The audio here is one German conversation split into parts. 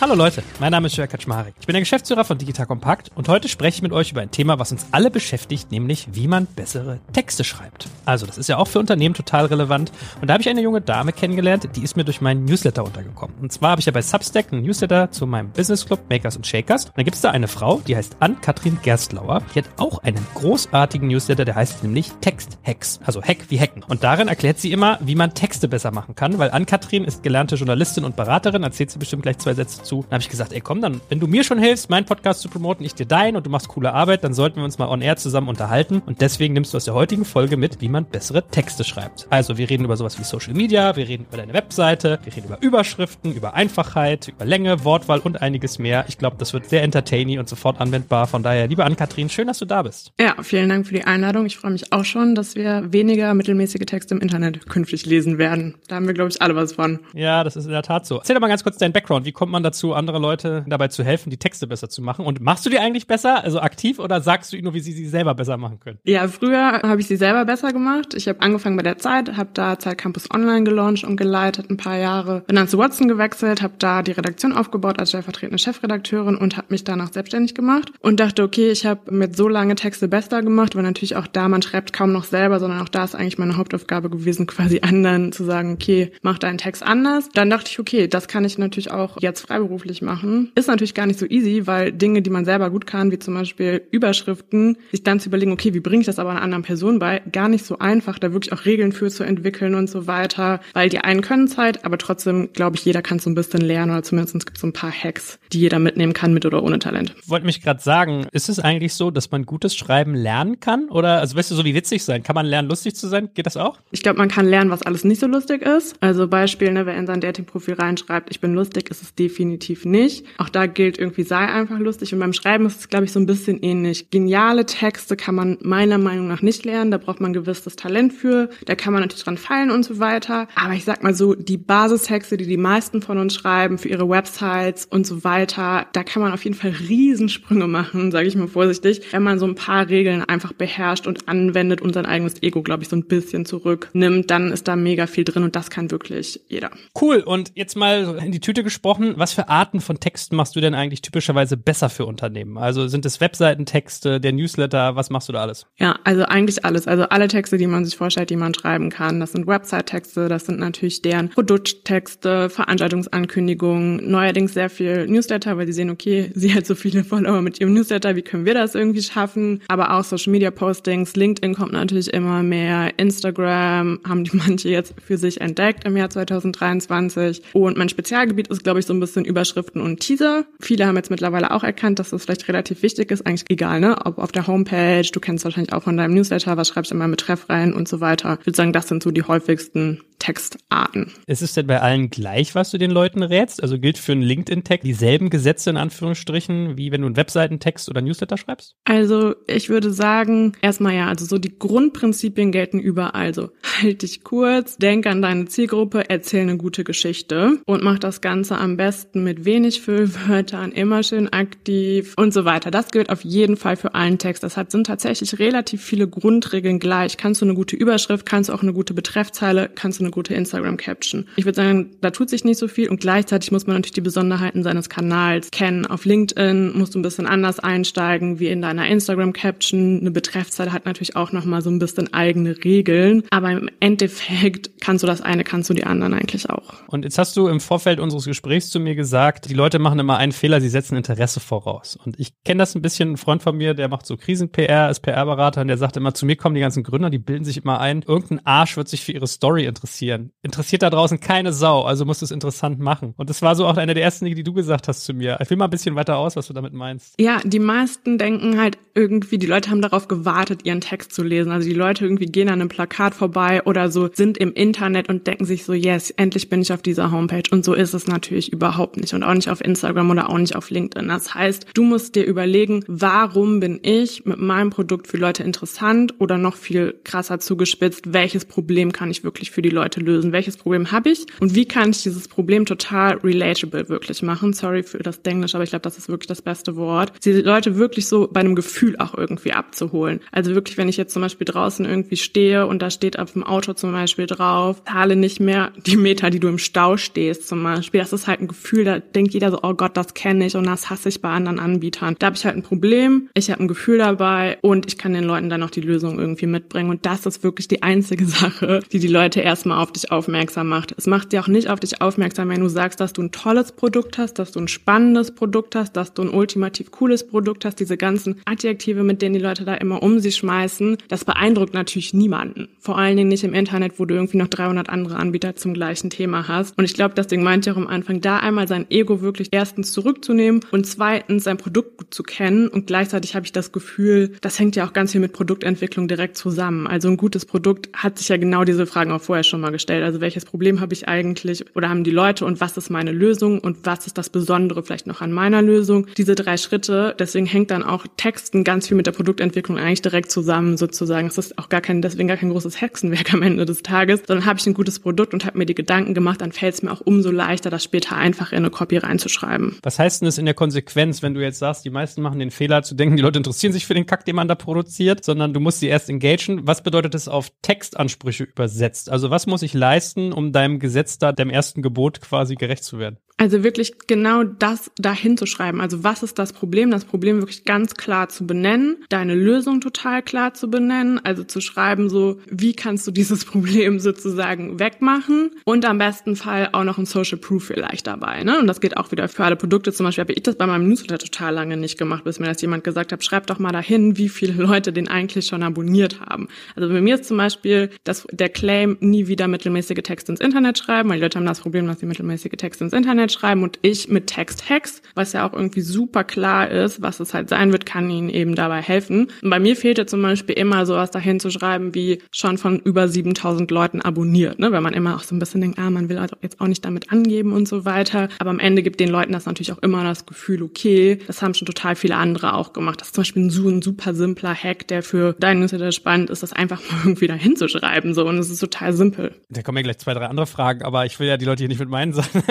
Hallo Leute, mein Name ist Jörg Kaczmarek. Ich bin der Geschäftsführer von Digital Compact und heute spreche ich mit euch über ein Thema, was uns alle beschäftigt, nämlich wie man bessere Texte schreibt. Also, das ist ja auch für Unternehmen total relevant. Und da habe ich eine junge Dame kennengelernt, die ist mir durch meinen Newsletter untergekommen. Und zwar habe ich ja bei Substack einen Newsletter zu meinem Business Club Makers und Shakers. Und da gibt es da eine Frau, die heißt Ann-Kathrin Gerstlauer. Die hat auch einen großartigen Newsletter, der heißt nämlich Text Hacks. Also Hack wie Hacken. Und darin erklärt sie immer, wie man Texte besser machen kann, weil Ann-Kathrin ist gelernte Journalistin und Beraterin, erzählt sie bestimmt gleich zwei Sätze zu. Dann habe ich gesagt, ey komm, dann, wenn du mir schon hilfst, meinen Podcast zu promoten, ich dir deinen und du machst coole Arbeit, dann sollten wir uns mal on air zusammen unterhalten. Und deswegen nimmst du aus der heutigen Folge mit, wie man bessere Texte schreibt. Also wir reden über sowas wie Social Media, wir reden über deine Webseite, wir reden über Überschriften, über Einfachheit, über Länge, Wortwahl und einiges mehr. Ich glaube, das wird sehr entertaining und sofort anwendbar. Von daher, liebe Ann-Kathrin, schön, dass du da bist. Ja, vielen Dank für die Einladung. Ich freue mich auch schon, dass wir weniger mittelmäßige Texte im Internet künftig lesen werden. Da haben wir, glaube ich, alle was von. Ja, das ist in der Tat so. Erzähl doch mal ganz kurz deinen Background. Wie kommt man dazu, andere Leute dabei zu helfen, die Texte besser zu machen? Und machst du die eigentlich besser, also aktiv, oder sagst du ihnen nur, wie sie sie selber besser machen können? Ja, früher habe ich sie selber besser gemacht. Ich habe angefangen bei der Zeit, habe da Zeit Campus Online gelauncht und geleitet ein paar Jahre. Bin dann zu Watson gewechselt, habe da die Redaktion aufgebaut als stellvertretende Chefredakteurin und habe mich danach selbstständig gemacht und dachte, okay, ich habe mit so lange Texte besser gemacht, weil natürlich auch da, man schreibt kaum noch selber, sondern auch da ist eigentlich meine Hauptaufgabe gewesen, quasi anderen zu sagen, okay, mach deinen Text anders. Dann dachte ich, okay, das kann ich natürlich auch jetzt freiberuflich machen. Ist natürlich gar nicht so easy, weil Dinge, die man selber gut kann, wie zum Beispiel Überschriften, sich dann zu überlegen, okay, wie bringe ich das aber einer anderen Person bei, gar nicht so einfach, da wirklich auch Regeln für zu entwickeln und so weiter, weil die einen können Zeit, aber trotzdem, glaube ich, jeder kann so ein bisschen lernen oder zumindest gibt es so ein paar Hacks, die jeder mitnehmen kann, mit oder ohne Talent. Ich wollte mich gerade sagen, ist es eigentlich so, dass man gutes Schreiben lernen kann? Oder, also weißt du, so wie witzig sein, kann man lernen, lustig zu sein? Geht das auch? Ich glaube, man kann lernen, was alles nicht so lustig ist. Also Beispiel, ne, wer in sein Dating-Profil reinschreibt, ich bin lustig, ist es definitiv nicht. Auch da gilt irgendwie, sei einfach lustig. Und beim Schreiben ist es, glaube ich, so ein bisschen ähnlich. Geniale Texte kann man meiner Meinung nach nicht lernen. Da braucht man gewisses Talent für. Da kann man natürlich dran feilen und so weiter. Aber ich sag mal so, die Basistexte, die die meisten von uns schreiben für ihre Websites und so weiter, da kann man auf jeden Fall Riesensprünge machen, sage ich mal vorsichtig, wenn man so ein paar Regeln einfach beherrscht und anwendet und sein eigenes Ego, glaube ich, so ein bisschen zurücknimmt, dann ist da mega viel drin und das kann wirklich jeder. Cool. Und jetzt mal in die Tüte gesprochen, was für Arten von Texten machst du denn eigentlich typischerweise besser für Unternehmen? Also sind es Webseitentexte, der Newsletter, was machst du da alles? Ja, also eigentlich alles. Also alle Texte, die man sich vorstellt, die man schreiben kann. Das sind Website-Texte, das sind natürlich deren Produkttexte, Veranstaltungsankündigungen, neuerdings sehr viel Newsletter, weil die sehen, okay, sie hat so viele Follower mit ihrem Newsletter, wie können wir das irgendwie schaffen? Aber auch Social Media Postings, LinkedIn kommt natürlich immer mehr, Instagram haben die manche jetzt für sich entdeckt im Jahr 2023. Und mein Spezialgebiet ist, glaube ich, so ein bisschen Überschriften und Teaser. Viele haben jetzt mittlerweile auch erkannt, dass das vielleicht relativ wichtig ist, eigentlich egal, ne? Ob auf der Homepage, du kennst wahrscheinlich auch von deinem Newsletter, was schreibst du immer mit Betreff rein und so weiter. Ich würde sagen, das sind so die häufigsten Textarten. Ist es denn bei allen gleich, was du den Leuten rätst? Also gilt für einen LinkedIn-Tag dieselben Gesetze in Anführungsstrichen, wie wenn du einen Webseitentext oder Newsletter schreibst? Also ich würde sagen, erstmal ja, also so die Grundprinzipien gelten überall. Also halt dich kurz, denk an deine Zielgruppe, erzähl eine gute Geschichte und mach das Ganze am besten mit wenig Füllwörtern, immer schön aktiv und so weiter. Das gilt auf jeden Fall für allen Text. Das hat, sind tatsächlich relativ viele Grundregeln gleich. Kannst du eine gute Überschrift, kannst du auch eine gute Betreffzeile, kannst du eine gute Instagram-Caption. Ich würde sagen, da tut sich nicht so viel und gleichzeitig muss man natürlich die Besonderheiten seines Kanals kennen. Auf LinkedIn musst du ein bisschen anders einsteigen wie in deiner Instagram-Caption. Eine Betreffzeile hat natürlich auch nochmal so ein bisschen eigene Regeln, aber im Endeffekt kannst du das eine, kannst du die anderen eigentlich auch. Und jetzt hast du im Vorfeld unseres Gesprächs zu mir gesagt, die Leute machen immer einen Fehler, sie setzen Interesse voraus. Und ich kenne das ein bisschen, ein Freund von mir, der macht so Krisen-PR, ist PR-Berater und der sagt immer, zu mir kommen die ganzen Gründer, die bilden sich immer ein, irgendein Arsch wird sich für ihre Story interessieren. Interessiert da draußen keine Sau, also musst du es interessant machen. Und das war so auch eine der ersten Dinge, die du gesagt hast zu mir. Ich will mal ein bisschen weiter aus, was du damit meinst. Ja, die meisten denken halt irgendwie, die Leute haben darauf gewartet, ihren Text zu lesen. Also die Leute irgendwie gehen an einem Plakat vorbei oder so, sind im Internet und denken sich so, yes, endlich bin ich auf dieser Homepage. Und so ist es natürlich überhaupt nicht. Und auch nicht auf Instagram oder auch nicht auf LinkedIn. Das heißt, du musst dir überlegen, warum bin ich mit meinem Produkt für Leute interessant oder noch viel krasser zugespitzt, welches Problem kann ich wirklich für die Leute lösen? Welches Problem habe ich? Und wie kann ich dieses Problem total relatable wirklich machen? Sorry für das Denglisch, aber ich glaube, das ist wirklich das beste Wort. Die Leute wirklich so bei einem Gefühl auch irgendwie abzuholen. Also wirklich, wenn ich jetzt zum Beispiel draußen irgendwie stehe und da steht auf dem Auto zum Beispiel drauf, zahle nicht mehr die Meter, die du im Stau stehst zum Beispiel. Das ist halt ein Gefühl, da denkt jeder so, oh Gott, das kenne ich und das hasse ich bei anderen Anbietern. Da habe ich halt ein Problem, ich habe ein Gefühl dabei und ich kann den Leuten dann noch die Lösung irgendwie mitbringen. Und das ist wirklich die einzige Sache, die die Leute erstmal auf dich aufmerksam macht. Es macht dir auch nicht auf dich aufmerksam, wenn du sagst, dass du ein tolles Produkt hast, dass du ein spannendes Produkt hast, dass du ein ultimativ cooles Produkt hast. Diese ganzen Adjektive, mit denen die Leute da immer um sich schmeißen, das beeindruckt natürlich niemanden. Vor allen Dingen nicht im Internet, wo du irgendwie noch 300 andere Anbieter zum gleichen Thema hast. Und ich glaube, deswegen meinte ich auch am Anfang, da einmal sein Ego wirklich erstens zurückzunehmen und zweitens sein Produkt gut zu kennen. Und gleichzeitig habe ich das Gefühl, das hängt ja auch ganz viel mit Produktentwicklung direkt zusammen. Also ein gutes Produkt hat sich ja genau diese Fragen auch vorher schon mal gestellt. Also welches Problem habe ich eigentlich oder haben die Leute und was ist meine Lösung und was ist das Besondere vielleicht noch an meiner Lösung? Diese drei Schritte, deswegen hängt dann auch Texten ganz viel mit der Produktentwicklung eigentlich direkt zusammen sozusagen. Es ist auch gar kein, deswegen gar kein großes Hexenwerk am Ende des Tages, sondern habe ich ein gutes Produkt und habe mir die Gedanken gemacht, dann fällt es mir auch umso leichter, das später einfach in eine Copy reinzuschreiben. Was heißt denn das in der Konsequenz, wenn du jetzt sagst, die meisten machen den Fehler zu denken, die Leute interessieren sich für den Kack, den man da produziert, sondern du musst sie erst engagen. Was bedeutet das auf Textansprüche übersetzt? Also was muss ich leisten, um deinem Gesetz da, dem ersten Gebot quasi gerecht zu werden? Also wirklich genau das dahin zu schreiben. Also was ist das Problem? Das Problem wirklich ganz klar zu benennen, deine Lösung total klar zu benennen, also zu schreiben so, wie kannst du dieses Problem sozusagen wegmachen und am besten Fall auch noch ein Social Proof vielleicht dabei. Ne? Und das geht auch wieder für alle Produkte. Zum Beispiel habe ich das bei meinem Newsletter total lange nicht gemacht, bis mir das jemand gesagt hat, schreib doch mal dahin, wie viele Leute den eigentlich schon abonniert haben. Also bei mir ist zum Beispiel das, der Claim, nie wieder mittelmäßige Texte ins Internet schreiben, weil die Leute haben das Problem, dass sie mittelmäßige Texte ins Internet Internet schreiben und ich mit Text-Hacks, was ja auch irgendwie super klar ist, was es halt sein wird, kann ihnen eben dabei helfen. Und bei mir fehlte zum Beispiel immer sowas dahin zu schreiben, wie schon von über 7000 Leuten abonniert, ne? wenn man immer auch so ein bisschen denkt, ah, man will also jetzt auch nicht damit angeben und so weiter. Aber am Ende gibt den Leuten das natürlich auch immer das Gefühl, okay, das haben schon total viele andere auch gemacht. Das ist zum Beispiel ein super simpler Hack, der für deinen Newsletter spannend ist, das einfach mal irgendwie dahin zu schreiben. So. Und es ist total simpel. Da kommen ja gleich zwei, drei andere Fragen, aber ich will ja die Leute hier nicht mit meinen Sachen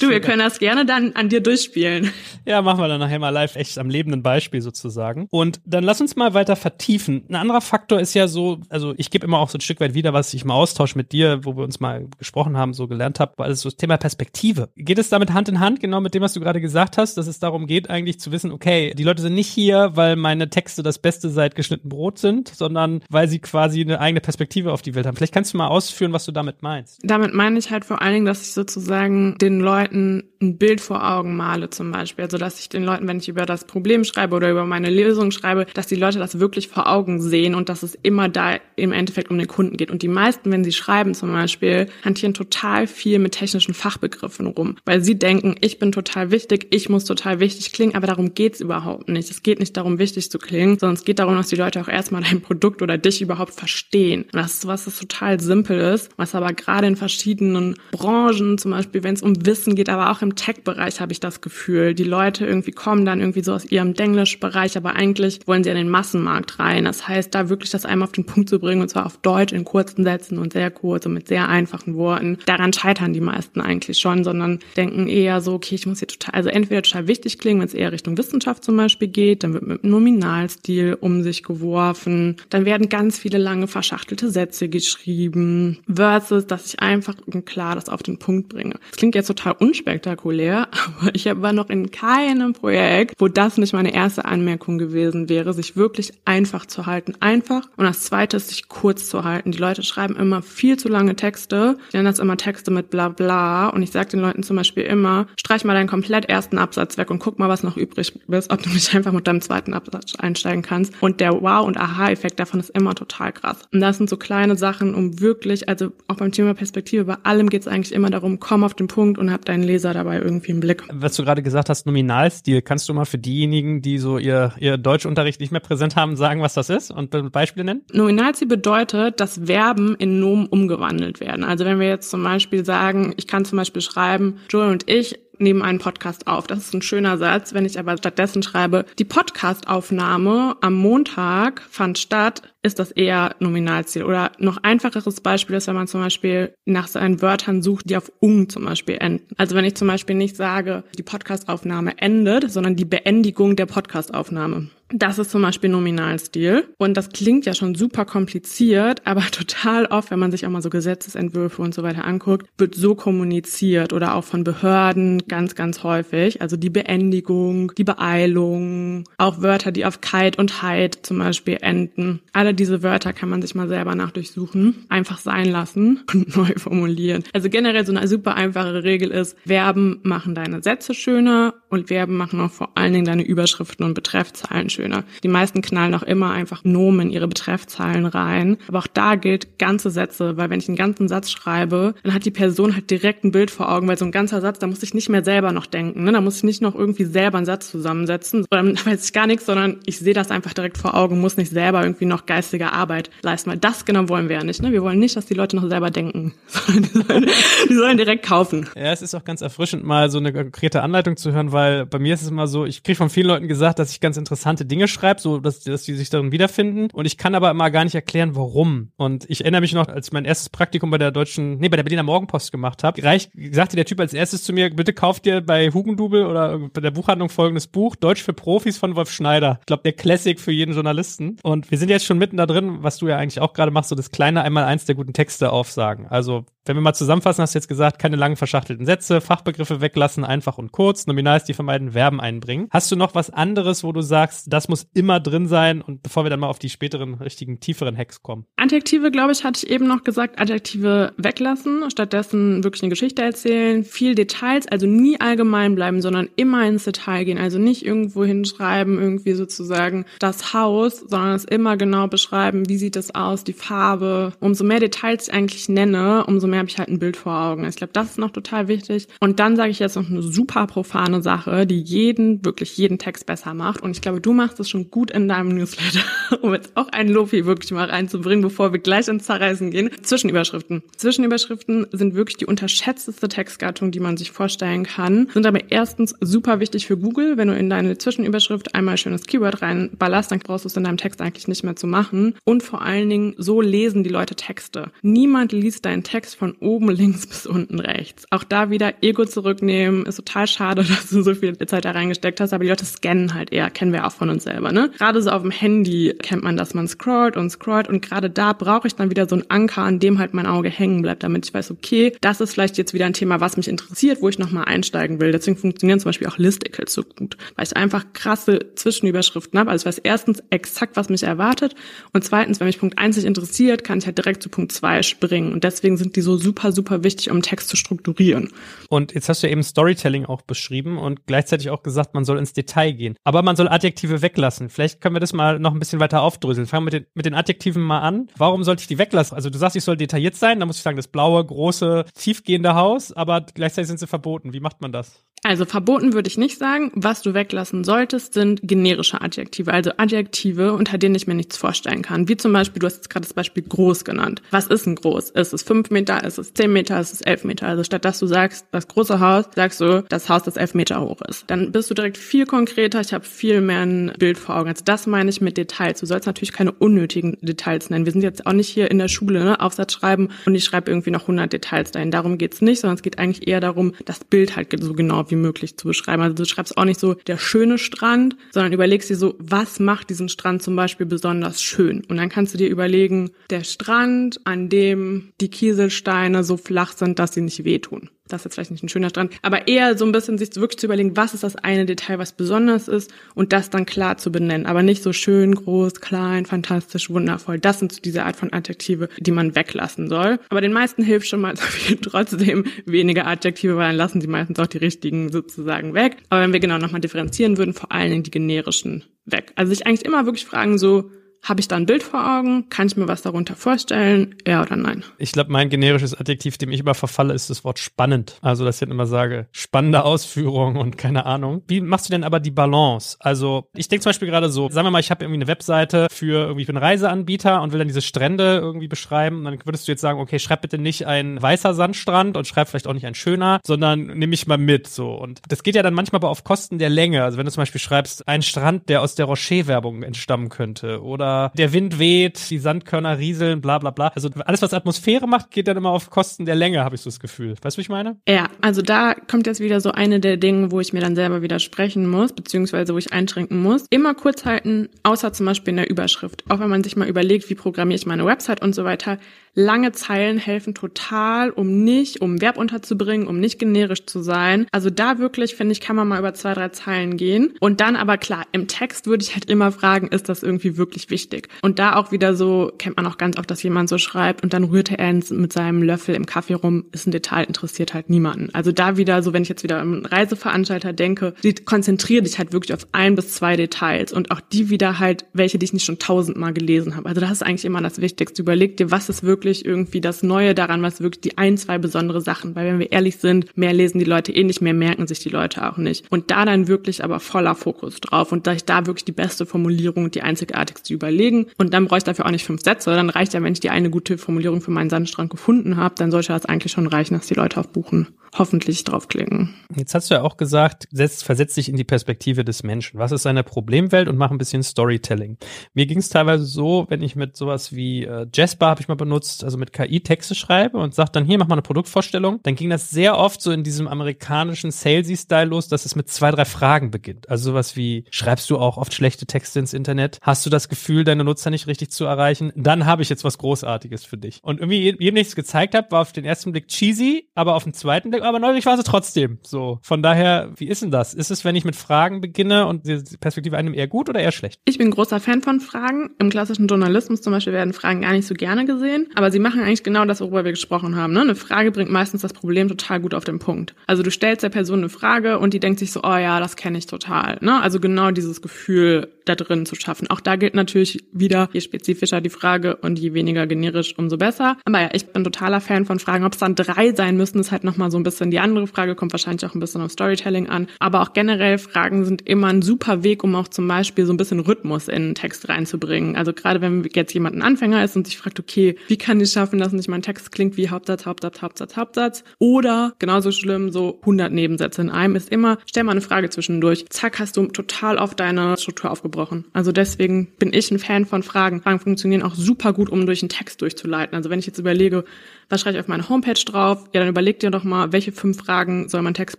du, wir können das gerne dann an dir durchspielen. Ja, machen wir dann nachher mal live echt am lebenden Beispiel sozusagen. Und dann lass uns mal weiter vertiefen. Ein anderer Faktor ist ja so, also ich gebe immer auch so ein Stück weit wieder, was ich im Austausch mit dir, wo wir uns mal gesprochen haben, so gelernt habe, weil es so das Thema Perspektive. Geht es damit Hand in Hand, genau mit dem, was du gerade gesagt hast, dass es darum geht, eigentlich zu wissen, okay, die Leute sind nicht hier, weil meine Texte das Beste seit geschnitten Brot sind, sondern weil sie quasi eine eigene Perspektive auf die Welt haben. Vielleicht kannst du mal ausführen, was du damit meinst. Damit meine ich halt vor allen Dingen, dass ich sozusagen den Leuten ein Bild vor Augen male zum Beispiel. Also dass ich den Leuten, wenn ich über das Problem schreibe oder über meine Lösung schreibe, dass die Leute das wirklich vor Augen sehen und dass es immer da im Endeffekt um den Kunden geht. Und die meisten, wenn sie schreiben zum Beispiel, hantieren total viel mit technischen Fachbegriffen rum, weil sie denken, ich bin total wichtig, ich muss total wichtig klingen, aber darum geht's überhaupt nicht. Es geht nicht darum, wichtig zu klingen, sondern es geht darum, dass die Leute auch erstmal dein Produkt oder dich überhaupt verstehen. Und das ist was, das total simpel ist, was aber gerade in verschiedenen Branchen, zum Beispiel wenn es um Wissen geht, aber auch im Tech-Bereich habe ich das Gefühl. Die Leute irgendwie kommen dann irgendwie so aus ihrem Denglisch-Bereich, aber eigentlich wollen sie in den Massenmarkt rein. Das heißt, da wirklich das einmal auf den Punkt zu bringen, und zwar auf Deutsch in kurzen Sätzen und sehr kurz und mit sehr einfachen Worten. Daran scheitern die meisten eigentlich schon, sondern denken eher so, okay, ich muss hier total, also entweder total wichtig klingen, wenn es eher Richtung Wissenschaft zum Beispiel geht, dann wird mit Nominalstil um sich geworfen, dann werden ganz viele lange verschachtelte Sätze geschrieben, versus, dass ich einfach klar das auf den Punkt bringe. Das klingt jetzt total unspektakulär, aber ich war noch in keinem Projekt, wo das nicht meine erste Anmerkung gewesen wäre, sich wirklich einfach zu halten. Einfach. Und das zweite sich kurz zu halten. Die Leute schreiben immer viel zu lange Texte. Ich nenne das immer Texte mit bla bla. Und ich sage den Leuten zum Beispiel immer, streich mal deinen komplett ersten Absatz weg und guck mal, was noch übrig ist, ob du nicht einfach mit deinem zweiten Absatz einsteigen kannst. Und der Wow- und Aha-Effekt davon ist immer total krass. Und das sind so kleine Sachen, um wirklich, also auch beim Thema Perspektive, bei allem geht es eigentlich immer darum, komm auf den Punkt und hab deinen Leser dabei irgendwie im Blick. Was du gerade gesagt hast, Nominalstil, kannst du mal für diejenigen, die so ihr, ihr Deutschunterricht nicht mehr präsent haben, sagen, was das ist und Beispiele nennen? Nominalstil bedeutet, dass Verben in Nomen umgewandelt werden. Also wenn wir jetzt zum Beispiel sagen, ich kann zum Beispiel schreiben, Joel und ich nehmen einen Podcast auf. Das ist ein schöner Satz. Wenn ich aber stattdessen schreibe, die Podcastaufnahme am Montag fand statt, ist das eher Nominalziel. Oder noch einfacheres Beispiel ist, wenn man zum Beispiel nach seinen Wörtern sucht, die auf ung zum Beispiel enden. Also wenn ich zum Beispiel nicht sage, die Podcastaufnahme endet, sondern die Beendigung der Podcastaufnahme. Das ist zum Beispiel Nominalstil. Und das klingt ja schon super kompliziert, aber total oft, wenn man sich auch mal so Gesetzesentwürfe und so weiter anguckt, wird so kommuniziert oder auch von Behörden ganz, ganz häufig. Also die Beendigung, die Beeilung, auch Wörter, die auf kite und heit zum Beispiel enden. Alle diese Wörter kann man sich mal selber nachdurchsuchen, einfach sein lassen und neu formulieren. Also generell so eine super einfache Regel ist, Verben machen deine Sätze schöner und Verben machen auch vor allen Dingen deine Überschriften und Betreffzahlen schöner. Die meisten knallen auch immer einfach Nomen in ihre Betreffzahlen rein. Aber auch da gilt ganze Sätze, weil wenn ich einen ganzen Satz schreibe, dann hat die Person halt direkt ein Bild vor Augen, weil so ein ganzer Satz, da muss ich nicht mehr selber noch denken. Ne? Da muss ich nicht noch irgendwie selber einen Satz zusammensetzen. Oder dann weiß ich gar nichts, sondern ich sehe das einfach direkt vor Augen, muss nicht selber irgendwie noch geistige Arbeit leisten. Weil das genau wollen wir ja nicht. Ne? Wir wollen nicht, dass die Leute noch selber denken, sondern die sollen, die sollen direkt kaufen. Ja, es ist auch ganz erfrischend, mal so eine konkrete Anleitung zu hören, weil bei mir ist es immer so, ich kriege von vielen Leuten gesagt, dass ich ganz interessante Dinge schreibe, so dass, dass die sich darin wiederfinden. Und ich kann aber immer gar nicht erklären, warum. Und ich erinnere mich noch, als ich mein erstes Praktikum bei der deutschen, nee, bei der Berliner Morgenpost gemacht habe, reicht, sagte der Typ als erstes zu mir, bitte kauft dir bei Hugendubel oder bei der Buchhandlung folgendes Buch, Deutsch für Profis von Wolf Schneider. Ich glaube, der Classic für jeden Journalisten. Und wir sind jetzt schon mitten da drin, was du ja eigentlich auch gerade machst, so das kleine einmal eins der guten Texte aufsagen. Also wenn wir mal zusammenfassen, hast du jetzt gesagt, keine langen verschachtelten Sätze, Fachbegriffe weglassen, einfach und kurz, Nominalstil vermeiden, Verben einbringen. Hast du noch was anderes, wo du sagst, das muss immer drin sein und bevor wir dann mal auf die späteren, richtigen, tieferen Hacks kommen? Adjektive, glaube ich, hatte ich eben noch gesagt, Adjektive weglassen, stattdessen wirklich eine Geschichte erzählen, viel Details, also nie allgemein bleiben, sondern immer ins Detail gehen, also nicht irgendwo hinschreiben, irgendwie sozusagen das Haus, sondern es immer genau beschreiben, wie sieht es aus, die Farbe. Umso mehr Details ich eigentlich nenne, umso mehr mehr habe ich halt ein Bild vor Augen. Ich glaube, das ist noch total wichtig. Und dann sage ich jetzt noch eine super profane Sache, die jeden, wirklich jeden Text besser macht. Und ich glaube, du machst es schon gut in deinem Newsletter, um jetzt auch einen Lofi wirklich mal reinzubringen, bevor wir gleich ins Zerreißen gehen. Zwischenüberschriften. Zwischenüberschriften sind wirklich die unterschätzteste Textgattung, die man sich vorstellen kann. Sind aber erstens super wichtig für Google. Wenn du in deine Zwischenüberschrift einmal schönes Keyword reinballerst, dann brauchst du es in deinem Text eigentlich nicht mehr zu machen. Und vor allen Dingen, so lesen die Leute Texte. Niemand liest deinen Text von von oben links bis unten rechts. Auch da wieder Ego zurücknehmen. Ist total schade, dass du so viel Zeit da reingesteckt hast, aber die Leute scannen halt eher, kennen wir auch von uns selber, ne? Gerade so auf dem Handy kennt man, dass man scrollt und scrollt und gerade da brauche ich dann wieder so einen Anker, an dem halt mein Auge hängen bleibt, damit ich weiß, okay, das ist vielleicht jetzt wieder ein Thema, was mich interessiert, wo ich nochmal einsteigen will. Deswegen funktionieren zum Beispiel auch Listicles so gut, weil ich einfach krasse Zwischenüberschriften habe. Also ich weiß erstens exakt, was mich erwartet und zweitens, wenn mich Punkt 1 nicht interessiert, kann ich halt direkt zu Punkt 2 springen und deswegen sind die so super, super wichtig, um Text zu strukturieren. Und jetzt hast du ja eben Storytelling auch beschrieben und gleichzeitig auch gesagt, man soll ins Detail gehen. Aber man soll Adjektive weglassen. Vielleicht können wir das mal noch ein bisschen weiter aufdröseln. Fangen wir mit den, mit den Adjektiven mal an. Warum sollte ich die weglassen? Also du sagst, ich soll detailliert sein, da muss ich sagen, das blaue, große, tiefgehende Haus, aber gleichzeitig sind sie verboten. Wie macht man das? Also verboten würde ich nicht sagen. Was du weglassen solltest, sind generische Adjektive, also Adjektive, unter denen ich mir nichts vorstellen kann. Wie zum Beispiel, du hast jetzt gerade das Beispiel groß genannt. Was ist ein groß? Ist es fünf Meter? Ist es zehn Meter? Ist es elf Meter? Also statt dass du sagst, das große Haus, sagst du, das Haus, das elf Meter hoch ist. Dann bist du direkt viel konkreter. Ich habe viel mehr ein Bild vor Augen. Also das meine ich mit Details. Du sollst natürlich keine unnötigen Details nennen. Wir sind jetzt auch nicht hier in der Schule, ne? Aufsatz schreiben und ich schreibe irgendwie noch 100 Details dahin. Darum geht's nicht, sondern es geht eigentlich eher darum, das Bild halt so genau wie wie möglich zu beschreiben. Also du schreibst auch nicht so der schöne Strand, sondern überlegst dir so, was macht diesen Strand zum Beispiel besonders schön? Und dann kannst du dir überlegen, der Strand, an dem die Kieselsteine so flach sind, dass sie nicht wehtun das ist jetzt vielleicht nicht ein schöner Strand, aber eher so ein bisschen sich wirklich zu überlegen, was ist das eine Detail, was besonders ist und das dann klar zu benennen, aber nicht so schön, groß, klein, fantastisch, wundervoll. Das sind so diese Art von Adjektive, die man weglassen soll. Aber den meisten hilft schon mal trotzdem weniger Adjektive, weil dann lassen sie meistens auch die richtigen sozusagen weg. Aber wenn wir genau nochmal differenzieren würden, vor allen Dingen die generischen weg. Also sich eigentlich immer wirklich fragen so, habe ich da ein Bild vor Augen? Kann ich mir was darunter vorstellen? Ja oder nein? Ich glaube, mein generisches Adjektiv, dem ich immer verfalle, ist das Wort spannend. Also, dass ich dann immer sage, spannende Ausführung und keine Ahnung. Wie machst du denn aber die Balance? Also, ich denke zum Beispiel gerade so, sagen wir mal, ich habe irgendwie eine Webseite für irgendwie, ich bin Reiseanbieter und will dann diese Strände irgendwie beschreiben. Dann würdest du jetzt sagen, okay, schreib bitte nicht ein weißer Sandstrand und schreib vielleicht auch nicht ein schöner, sondern nimm mich mal mit, so. Und das geht ja dann manchmal aber auf Kosten der Länge. Also, wenn du zum Beispiel schreibst, ein Strand, der aus der Rocher-Werbung entstammen könnte oder oder der Wind weht, die Sandkörner rieseln, bla bla bla. Also alles, was Atmosphäre macht, geht dann immer auf Kosten der Länge, habe ich so das Gefühl. Weißt du, ich meine? Ja, also da kommt jetzt wieder so eine der Dinge, wo ich mir dann selber widersprechen muss, beziehungsweise wo ich einschränken muss. Immer kurz halten, außer zum Beispiel in der Überschrift. Auch wenn man sich mal überlegt, wie programmiere ich meine Website und so weiter. Lange Zeilen helfen total, um nicht, um Verb unterzubringen, um nicht generisch zu sein. Also da wirklich, finde ich, kann man mal über zwei, drei Zeilen gehen. Und dann aber klar, im Text würde ich halt immer fragen, ist das irgendwie wirklich wichtig? Und da auch wieder so, kennt man auch ganz oft, dass jemand so schreibt und dann rührte er mit seinem Löffel im Kaffee rum, ist ein Detail, interessiert halt niemanden. Also da wieder so, wenn ich jetzt wieder an Reiseveranstalter denke, konzentriere dich halt wirklich auf ein bis zwei Details und auch die wieder halt, welche, die ich nicht schon tausendmal gelesen habe. Also das ist eigentlich immer das Wichtigste. Überleg dir, was ist wirklich irgendwie das Neue daran, was wirklich die ein, zwei besondere Sachen. Weil wenn wir ehrlich sind, mehr lesen die Leute eh nicht, mehr merken sich die Leute auch nicht. Und da dann wirklich aber voller Fokus drauf und da ich da wirklich die beste Formulierung, die einzigartigste überlegen. Und dann brauche ich dafür auch nicht fünf Sätze. Dann reicht ja, wenn ich die eine gute Formulierung für meinen Sandstrand gefunden habe, dann sollte das eigentlich schon reichen, dass die Leute aufbuchen hoffentlich draufklicken. Jetzt hast du ja auch gesagt, setz, versetz dich in die Perspektive des Menschen. Was ist seine Problemwelt und mach ein bisschen Storytelling. Mir ging es teilweise so, wenn ich mit sowas wie äh, Jasper habe ich mal benutzt, also mit KI Texte schreibe und sag dann hier mach mal eine Produktvorstellung, dann ging das sehr oft so in diesem amerikanischen Salesy-Style los, dass es mit zwei, drei Fragen beginnt. Also sowas wie, schreibst du auch oft schlechte Texte ins Internet? Hast du das Gefühl, deine Nutzer nicht richtig zu erreichen? Dann habe ich jetzt was Großartiges für dich. Und irgendwie, jedem, ich es gezeigt habe, war auf den ersten Blick cheesy, aber auf den zweiten Blick aber neugierig war sie trotzdem. So, von daher, wie ist denn das? Ist es, wenn ich mit Fragen beginne und die Perspektive einem eher gut oder eher schlecht? Ich bin großer Fan von Fragen. Im klassischen Journalismus zum Beispiel werden Fragen gar nicht so gerne gesehen, aber sie machen eigentlich genau das, worüber wir gesprochen haben. Ne? Eine Frage bringt meistens das Problem total gut auf den Punkt. Also du stellst der Person eine Frage und die denkt sich so, oh ja, das kenne ich total. Ne? Also genau dieses Gefühl da drin zu schaffen. Auch da gilt natürlich wieder, je spezifischer die Frage und je weniger generisch, umso besser. Aber ja, ich bin totaler Fan von Fragen. Ob es dann drei sein müssen, ist halt nochmal so ein bisschen die andere Frage, kommt wahrscheinlich auch ein bisschen auf Storytelling an. Aber auch generell Fragen sind immer ein super Weg, um auch zum Beispiel so ein bisschen Rhythmus in einen Text reinzubringen. Also gerade wenn jetzt jemand ein Anfänger ist und sich fragt, okay, wie kann ich schaffen, dass nicht mein Text klingt wie Hauptsatz, Hauptsatz, Hauptsatz, Hauptsatz? Oder genauso schlimm, so 100 Nebensätze in einem ist immer, stell mal eine Frage zwischendurch. Zack, hast du total auf deine Struktur aufgebrochen. Also deswegen bin ich ein Fan von Fragen. Fragen funktionieren auch super gut, um durch einen Text durchzuleiten. Also wenn ich jetzt überlege, was schreibe ich auf meine Homepage drauf? Ja, dann überleg dir doch mal, welche fünf Fragen soll mein Text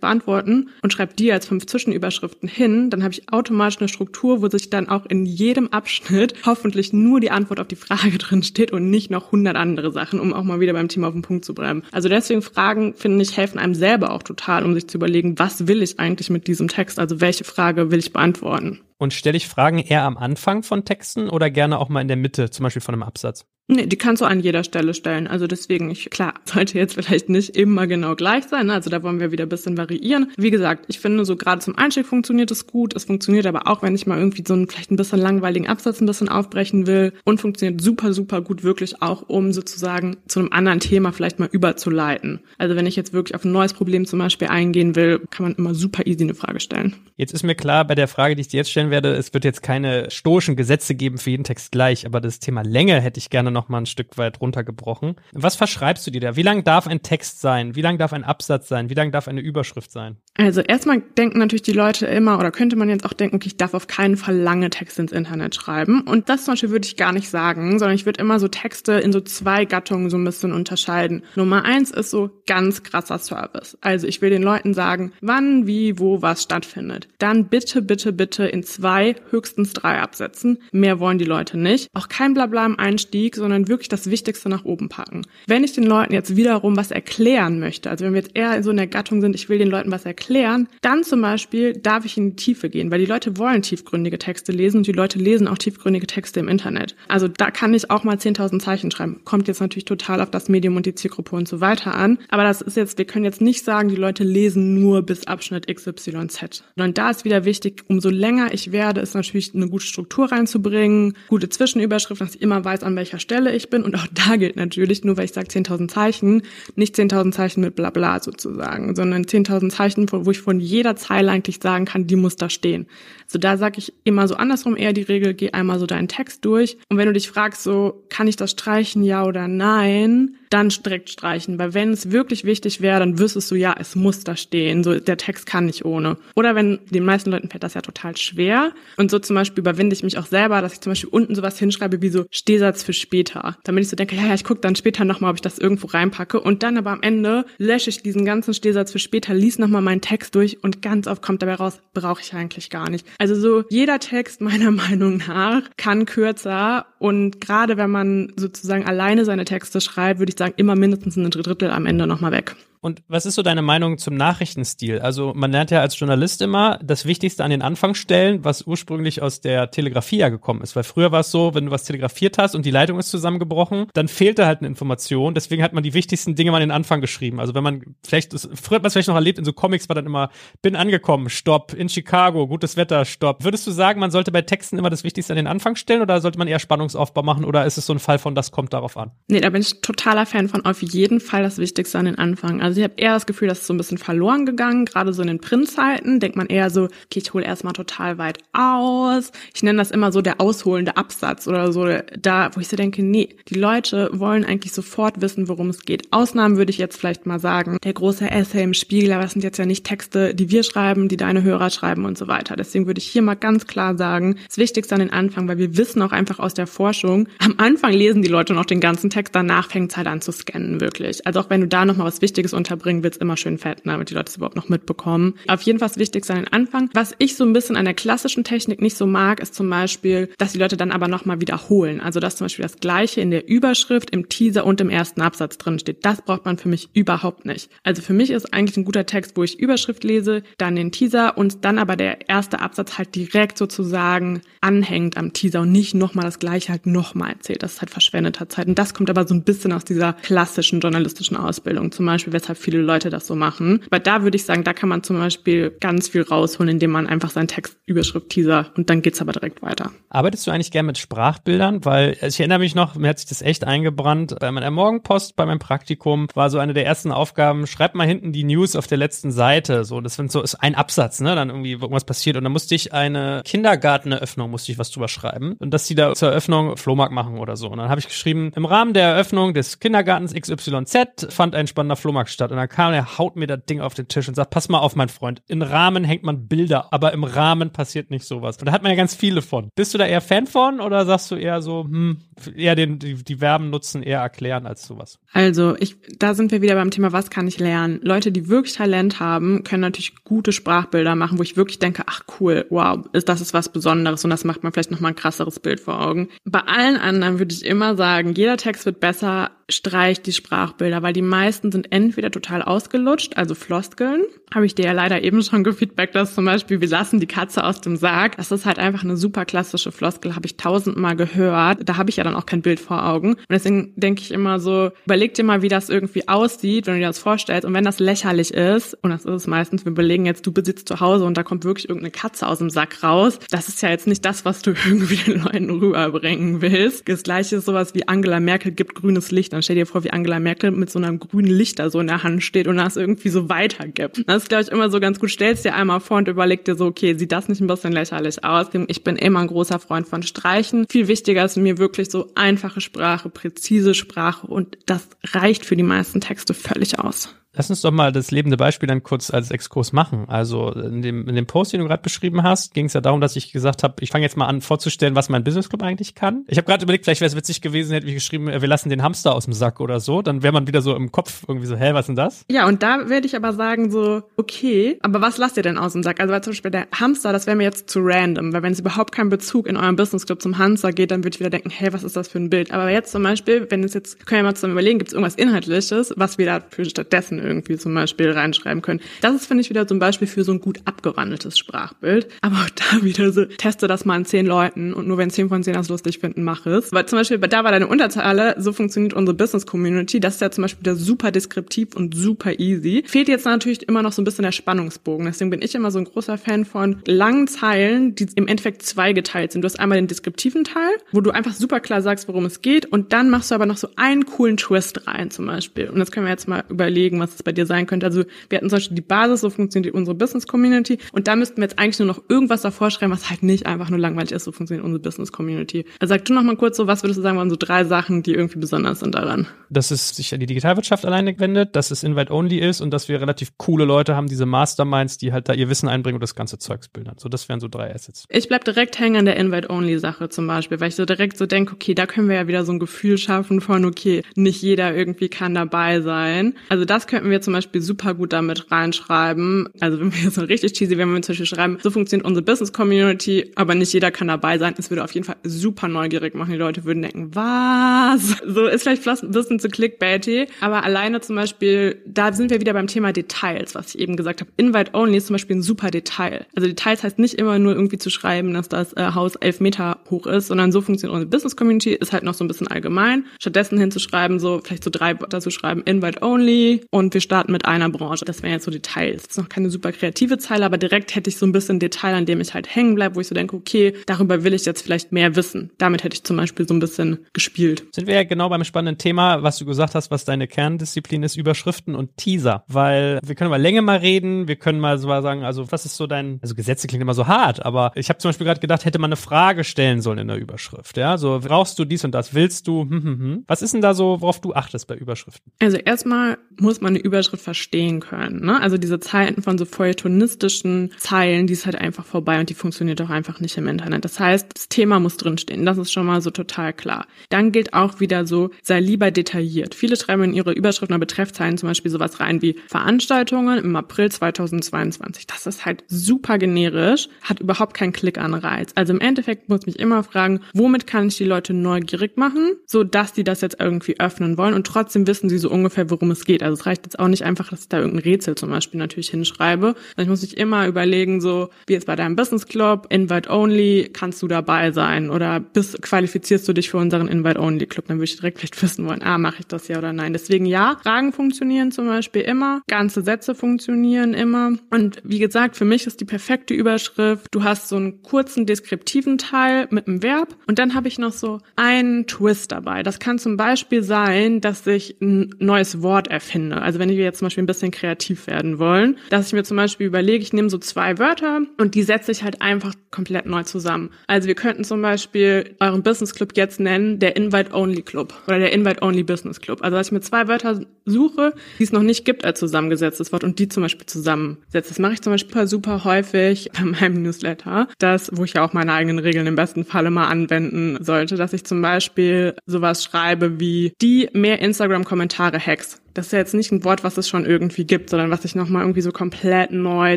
beantworten und schreib die als fünf Zwischenüberschriften hin. Dann habe ich automatisch eine Struktur, wo sich dann auch in jedem Abschnitt hoffentlich nur die Antwort auf die Frage drin steht und nicht noch hundert andere Sachen, um auch mal wieder beim Thema auf den Punkt zu bleiben. Also deswegen Fragen, finde ich, helfen einem selber auch total, um sich zu überlegen, was will ich eigentlich mit diesem Text? Also welche Frage will ich beantworten? Und stelle ich Fragen eher am Anfang von Texten oder gerne auch mal in der Mitte, zum Beispiel von einem Absatz? Nee, die kannst du an jeder Stelle stellen. Also deswegen, ich, klar, sollte jetzt vielleicht nicht immer genau gleich sein. Ne? Also da wollen wir wieder ein bisschen variieren. Wie gesagt, ich finde so gerade zum Einstieg funktioniert es gut. Es funktioniert aber auch, wenn ich mal irgendwie so einen vielleicht ein bisschen langweiligen Absatz ein bisschen aufbrechen will. Und funktioniert super, super gut wirklich auch, um sozusagen zu einem anderen Thema vielleicht mal überzuleiten. Also wenn ich jetzt wirklich auf ein neues Problem zum Beispiel eingehen will, kann man immer super easy eine Frage stellen. Jetzt ist mir klar, bei der Frage, die ich dir jetzt stellen werde, es wird jetzt keine stoischen Gesetze geben für jeden Text gleich, aber das Thema Länge hätte ich gerne noch mal ein Stück weit runtergebrochen. Was verschreibst du dir da? Wie lang darf ein Text sein? Wie lang darf ein Absatz sein? Wie lang darf eine Überschrift sein? Also erstmal denken natürlich die Leute immer, oder könnte man jetzt auch denken, okay, ich darf auf keinen Fall lange Texte ins Internet schreiben. Und das zum Beispiel würde ich gar nicht sagen, sondern ich würde immer so Texte in so zwei Gattungen so ein bisschen unterscheiden. Nummer eins ist so ganz krasser Service. Also ich will den Leuten sagen, wann, wie, wo, was stattfindet. Dann bitte, bitte, bitte in zwei, höchstens drei Absätzen. Mehr wollen die Leute nicht. Auch kein Blabla im Einstieg, sondern wirklich das Wichtigste nach oben packen. Wenn ich den Leuten jetzt wiederum was erklären möchte, also wenn wir jetzt eher so in der Gattung sind, ich will den Leuten was erklären, dann zum Beispiel darf ich in die Tiefe gehen, weil die Leute wollen tiefgründige Texte lesen und die Leute lesen auch tiefgründige Texte im Internet. Also da kann ich auch mal 10.000 Zeichen schreiben. Kommt jetzt natürlich total auf das Medium und die Zielgruppe und so weiter an. Aber das ist jetzt, wir können jetzt nicht sagen, die Leute lesen nur bis Abschnitt XYZ. Und da ist wieder wichtig, umso länger ich werde, ist natürlich eine gute Struktur reinzubringen, gute Zwischenüberschriften, dass ich immer weiß, an welcher Stelle ich bin. Und auch da gilt natürlich, nur weil ich sage 10.000 Zeichen, nicht 10.000 Zeichen mit Blabla sozusagen, sondern 10.000 Zeichen wo ich von jeder Zeile eigentlich sagen kann, die muss da stehen. So da sage ich immer so andersrum eher die Regel, geh einmal so deinen Text durch und wenn du dich fragst, so kann ich das streichen, ja oder nein, dann direkt streichen, weil wenn es wirklich wichtig wäre, dann wüsstest du ja, es muss da stehen, so der Text kann nicht ohne. Oder wenn den meisten Leuten fällt das ja total schwer und so zum Beispiel überwinde ich mich auch selber, dass ich zum Beispiel unten sowas hinschreibe wie so Stehsatz für später, damit ich so denke, ja, ja, ich gucke dann später nochmal, ob ich das irgendwo reinpacke und dann aber am Ende lösche ich diesen ganzen Stehsatz für später, lies nochmal meinen Text durch und ganz oft kommt dabei raus, brauche ich eigentlich gar nicht. Also so jeder Text meiner Meinung nach kann kürzer und gerade wenn man sozusagen alleine seine Texte schreibt, würde ich sagen, immer mindestens ein Drittel am Ende nochmal weg. Und was ist so deine Meinung zum Nachrichtenstil? Also man lernt ja als Journalist immer das Wichtigste an den Anfang stellen, was ursprünglich aus der Telegrafie ja gekommen ist. Weil früher war es so, wenn du was telegrafiert hast und die Leitung ist zusammengebrochen, dann fehlte halt eine Information. Deswegen hat man die wichtigsten Dinge mal an den Anfang geschrieben. Also wenn man vielleicht, früher hat man es vielleicht noch erlebt, in so Comics war dann immer, bin angekommen, stopp, in Chicago, gutes Wetter, stopp. Würdest du sagen, man sollte bei Texten immer das Wichtigste an den Anfang stellen oder sollte man eher Spannungsaufbau machen oder ist es so ein Fall von, das kommt darauf an? Nee, da bin ich totaler Fan von auf jeden Fall das Wichtigste an den Anfang. Also ich habe eher das Gefühl, das ist so ein bisschen verloren gegangen, gerade so in den Printzeiten. Denkt man eher so, okay, ich hole erstmal total weit aus. Ich nenne das immer so der ausholende Absatz oder so, da, wo ich so denke, nee, die Leute wollen eigentlich sofort wissen, worum es geht. Ausnahmen würde ich jetzt vielleicht mal sagen, der große Essay im Spiegel, aber das sind jetzt ja nicht Texte, die wir schreiben, die deine Hörer schreiben und so weiter. Deswegen würde ich hier mal ganz klar sagen, das Wichtigste an den Anfang, weil wir wissen auch einfach aus der Forschung, am Anfang lesen die Leute noch den ganzen Text, danach fängt es halt an zu scannen, wirklich. Also auch wenn du da nochmal was Wichtiges unterbringen willst, immer schön fett, ne, damit die Leute es überhaupt noch mitbekommen. Auf jeden Fall wichtig sein den Anfang. Was ich so ein bisschen an der klassischen Technik nicht so mag, ist zum Beispiel, dass die Leute dann aber nochmal wiederholen. Also dass zum Beispiel das Gleiche in der Überschrift, im Teaser und im ersten Absatz drin steht. Das braucht man für mich überhaupt nicht. Also für mich ist eigentlich ein guter Text, wo ich Überschrift lese, dann den Teaser und dann aber der erste Absatz halt direkt sozusagen anhängt am Teaser und nicht nochmal das Gleiche halt nochmal erzählt. Das ist halt verschwendeter Zeit. Und das kommt aber so ein bisschen aus dieser klassischen journalistischen Ausbildung. Zum Beispiel, weshalb viele Leute das so machen. Aber da würde ich sagen, da kann man zum Beispiel ganz viel rausholen, indem man einfach seinen Text Überschrift Teaser und dann geht's aber direkt weiter. Arbeitest du eigentlich gerne mit Sprachbildern? Weil ich erinnere mich noch, mir hat sich das echt eingebrannt. Bei meiner Morgenpost, bei meinem Praktikum, war so eine der ersten Aufgaben, schreib mal hinten die News auf der letzten Seite. So, das sind so, ist ein Absatz, ne? Dann irgendwie irgendwas passiert. Und dann musste ich eine Kindergarteneröffnung, musste ich was drüber schreiben. Und dass die da zur Eröffnung Flohmarkt machen oder so. Und dann habe ich geschrieben, im Rahmen der Eröffnung des Kindergartens XYZ fand ein spannender Flohmarkt statt. Und dann kam er, haut mir das Ding auf den Tisch und sagt, pass mal auf, mein Freund. In Rahmen hängt man Bilder, aber im Rahmen passiert nicht sowas. Und da hat man ja ganz viele von. Bist du da eher Fan von oder sagst du eher so, hm, eher den, die, die Verben nutzen, eher erklären als sowas? Also, ich, da sind wir wieder beim Thema, was kann ich lernen? Leute, die wirklich Talent haben, können natürlich gute Sprachbilder machen, wo ich wirklich denke, ach cool, wow, ist, das ist was Besonderes und das macht man vielleicht nochmal ein krasseres Bild vor Augen. Bei allen anderen würde ich immer sagen, jeder Text wird besser, streicht die Sprachbilder, weil die meisten sind entweder total ausgelutscht, also Floskeln. Habe ich dir ja leider eben schon gefeedbackt, dass zum Beispiel, wir lassen die Katze aus dem Sarg. Das ist halt einfach eine super klassische Floskel, habe ich tausendmal gehört. Da habe ich ja dann auch kein Bild vor Augen. Und deswegen denke ich immer so, überleg dir mal, wie das irgendwie aussieht, wenn du dir das vorstellst. Und wenn das lächerlich ist, und das ist es meistens, wir überlegen jetzt, du besitzt zu Hause und da kommt wirklich irgendeine Katze aus dem Sack raus. Das ist ja jetzt nicht das, was du irgendwie den Leuten rüberbringen willst. Das gleiche ist sowas wie Angela Merkel gibt grünes Licht dann stell dir vor, wie Angela Merkel mit so einem grünen Lichter so in der Hand steht und das irgendwie so weitergibt. Das ist, glaube ich, immer so ganz gut. Stellst dir einmal vor und überleg dir so, okay, sieht das nicht ein bisschen lächerlich aus? Ich bin immer ein großer Freund von Streichen. Viel wichtiger ist mir wirklich so einfache Sprache, präzise Sprache und das reicht für die meisten Texte völlig aus. Lass uns doch mal das lebende Beispiel dann kurz als Exkurs machen. Also in dem, in dem Post, den du gerade beschrieben hast, ging es ja darum, dass ich gesagt habe, ich fange jetzt mal an vorzustellen, was mein Business Club eigentlich kann. Ich habe gerade überlegt, vielleicht wäre es witzig gewesen, hätte ich geschrieben, wir lassen den Hamster aus dem Sack oder so. Dann wäre man wieder so im Kopf irgendwie so, hä, was denn das? Ja, und da werde ich aber sagen so, okay, aber was lasst ihr denn aus dem Sack? Also weil zum Beispiel der Hamster, das wäre mir jetzt zu random, weil wenn es überhaupt keinen Bezug in eurem Business Club zum Hamster geht, dann würde ich wieder denken, hey, was ist das für ein Bild? Aber jetzt zum Beispiel, wenn es jetzt, können wir mal zusammen überlegen, gibt es irgendwas Inhaltliches, was wir da für stattdessen irgendwie zum Beispiel reinschreiben können. Das ist, finde ich, wieder zum Beispiel für so ein gut abgewandeltes Sprachbild. Aber auch da wieder so, teste das mal an zehn Leuten und nur wenn zehn von zehn das lustig finden, mach es. Weil zum Beispiel, da war deine Unterzeile, so funktioniert unsere Business Community. Das ist ja zum Beispiel wieder super deskriptiv und super easy. Fehlt jetzt natürlich immer noch so ein bisschen der Spannungsbogen. Deswegen bin ich immer so ein großer Fan von langen Zeilen, die im Endeffekt zweigeteilt sind. Du hast einmal den deskriptiven Teil, wo du einfach super klar sagst, worum es geht und dann machst du aber noch so einen coolen Twist rein zum Beispiel. Und das können wir jetzt mal überlegen, was was es bei dir sein könnte. Also wir hatten zum Beispiel die Basis, so funktioniert unsere Business Community und da müssten wir jetzt eigentlich nur noch irgendwas davor schreiben, was halt nicht einfach nur langweilig ist, so funktioniert unsere Business Community. Also sag du noch mal kurz so, was würdest du sagen, waren so drei Sachen, die irgendwie besonders sind daran? Dass es sich an die Digitalwirtschaft alleine wendet, dass es Invite-Only ist und dass wir relativ coole Leute haben, diese Masterminds, die halt da ihr Wissen einbringen und das ganze Zeugs bildern. So, das wären so drei Assets. Ich bleib direkt hängen an der Invite-Only-Sache zum Beispiel, weil ich so direkt so denke, okay, da können wir ja wieder so ein Gefühl schaffen von, okay, nicht jeder irgendwie kann dabei sein. Also das könnten wir zum Beispiel super gut damit reinschreiben. Also wenn wir so richtig cheesy, wenn wir zum Beispiel schreiben, so funktioniert unsere Business-Community, aber nicht jeder kann dabei sein. Es würde auf jeden Fall super neugierig machen. Die Leute würden denken, was? So ist vielleicht ein bisschen zu clickbaity, aber alleine zum Beispiel, da sind wir wieder beim Thema Details, was ich eben gesagt habe. Invite-Only ist zum Beispiel ein super Detail. Also Details heißt nicht immer nur irgendwie zu schreiben, dass das äh, Haus elf Meter hoch ist, sondern so funktioniert unsere Business-Community, ist halt noch so ein bisschen allgemein. Stattdessen hinzuschreiben, so vielleicht so drei Wörter zu schreiben, Invite-Only und wir starten mit einer Branche. Das wären jetzt so Details. Das ist noch keine super kreative Zeile, aber direkt hätte ich so ein bisschen Detail, an dem ich halt hängen bleibe, wo ich so denke, okay, darüber will ich jetzt vielleicht mehr wissen. Damit hätte ich zum Beispiel so ein bisschen gespielt. Sind wir ja genau beim spannenden Thema, was du gesagt hast, was deine Kerndisziplin ist, Überschriften und Teaser. Weil wir können über Länge mal reden, wir können mal so sagen, also was ist so dein, also Gesetze klingt immer so hart, aber ich habe zum Beispiel gerade gedacht, hätte man eine Frage stellen sollen in der Überschrift. Ja, so brauchst du dies und das, willst du, hm, hm, hm. Was ist denn da so, worauf du achtest bei Überschriften? Also erstmal muss man eine Überschrift verstehen können. Ne? Also diese Zeiten von so feuilletonistischen Zeilen, die ist halt einfach vorbei und die funktioniert auch einfach nicht im Internet. Das heißt, das Thema muss drinstehen. Das ist schon mal so total klar. Dann gilt auch wieder so, sei lieber detailliert. Viele schreiben in ihre Überschriften oder Betreffzeilen zum Beispiel sowas rein wie Veranstaltungen im April 2022. Das ist halt super generisch, hat überhaupt keinen Klickanreiz. Also im Endeffekt muss ich immer fragen, womit kann ich die Leute neugierig machen, so dass die das jetzt irgendwie öffnen wollen und trotzdem wissen sie so ungefähr, worum es geht. Also es reicht jetzt auch nicht einfach, dass ich da irgendein Rätsel zum Beispiel natürlich hinschreibe. Ich muss mich immer überlegen, so wie jetzt bei deinem Business Club, Invite Only, kannst du dabei sein oder bist, qualifizierst du dich für unseren Invite Only Club? Dann würde ich direkt vielleicht wissen wollen, ah, mache ich das ja oder nein. Deswegen ja, Fragen funktionieren zum Beispiel immer, ganze Sätze funktionieren immer. Und wie gesagt, für mich ist die perfekte Überschrift, du hast so einen kurzen deskriptiven Teil mit einem Verb und dann habe ich noch so einen Twist dabei. Das kann zum Beispiel sein, dass ich ein neues Wort erfinde. Also wenn wir jetzt zum Beispiel ein bisschen kreativ werden wollen, dass ich mir zum Beispiel überlege, ich nehme so zwei Wörter und die setze ich halt einfach komplett neu zusammen. Also wir könnten zum Beispiel euren Business Club jetzt nennen, der Invite Only Club oder der Invite Only Business Club. Also dass ich mir zwei Wörter suche, die es noch nicht gibt als zusammengesetztes Wort und die zum Beispiel zusammensetze. Das mache ich zum Beispiel super häufig bei meinem Newsletter, das, wo ich ja auch meine eigenen Regeln im besten Falle mal anwenden sollte, dass ich zum Beispiel sowas schreibe wie die mehr Instagram-Kommentare-Hacks. Das ist ja jetzt nicht ein Wort, was es schon irgendwie gibt, sondern was sich nochmal irgendwie so komplett neu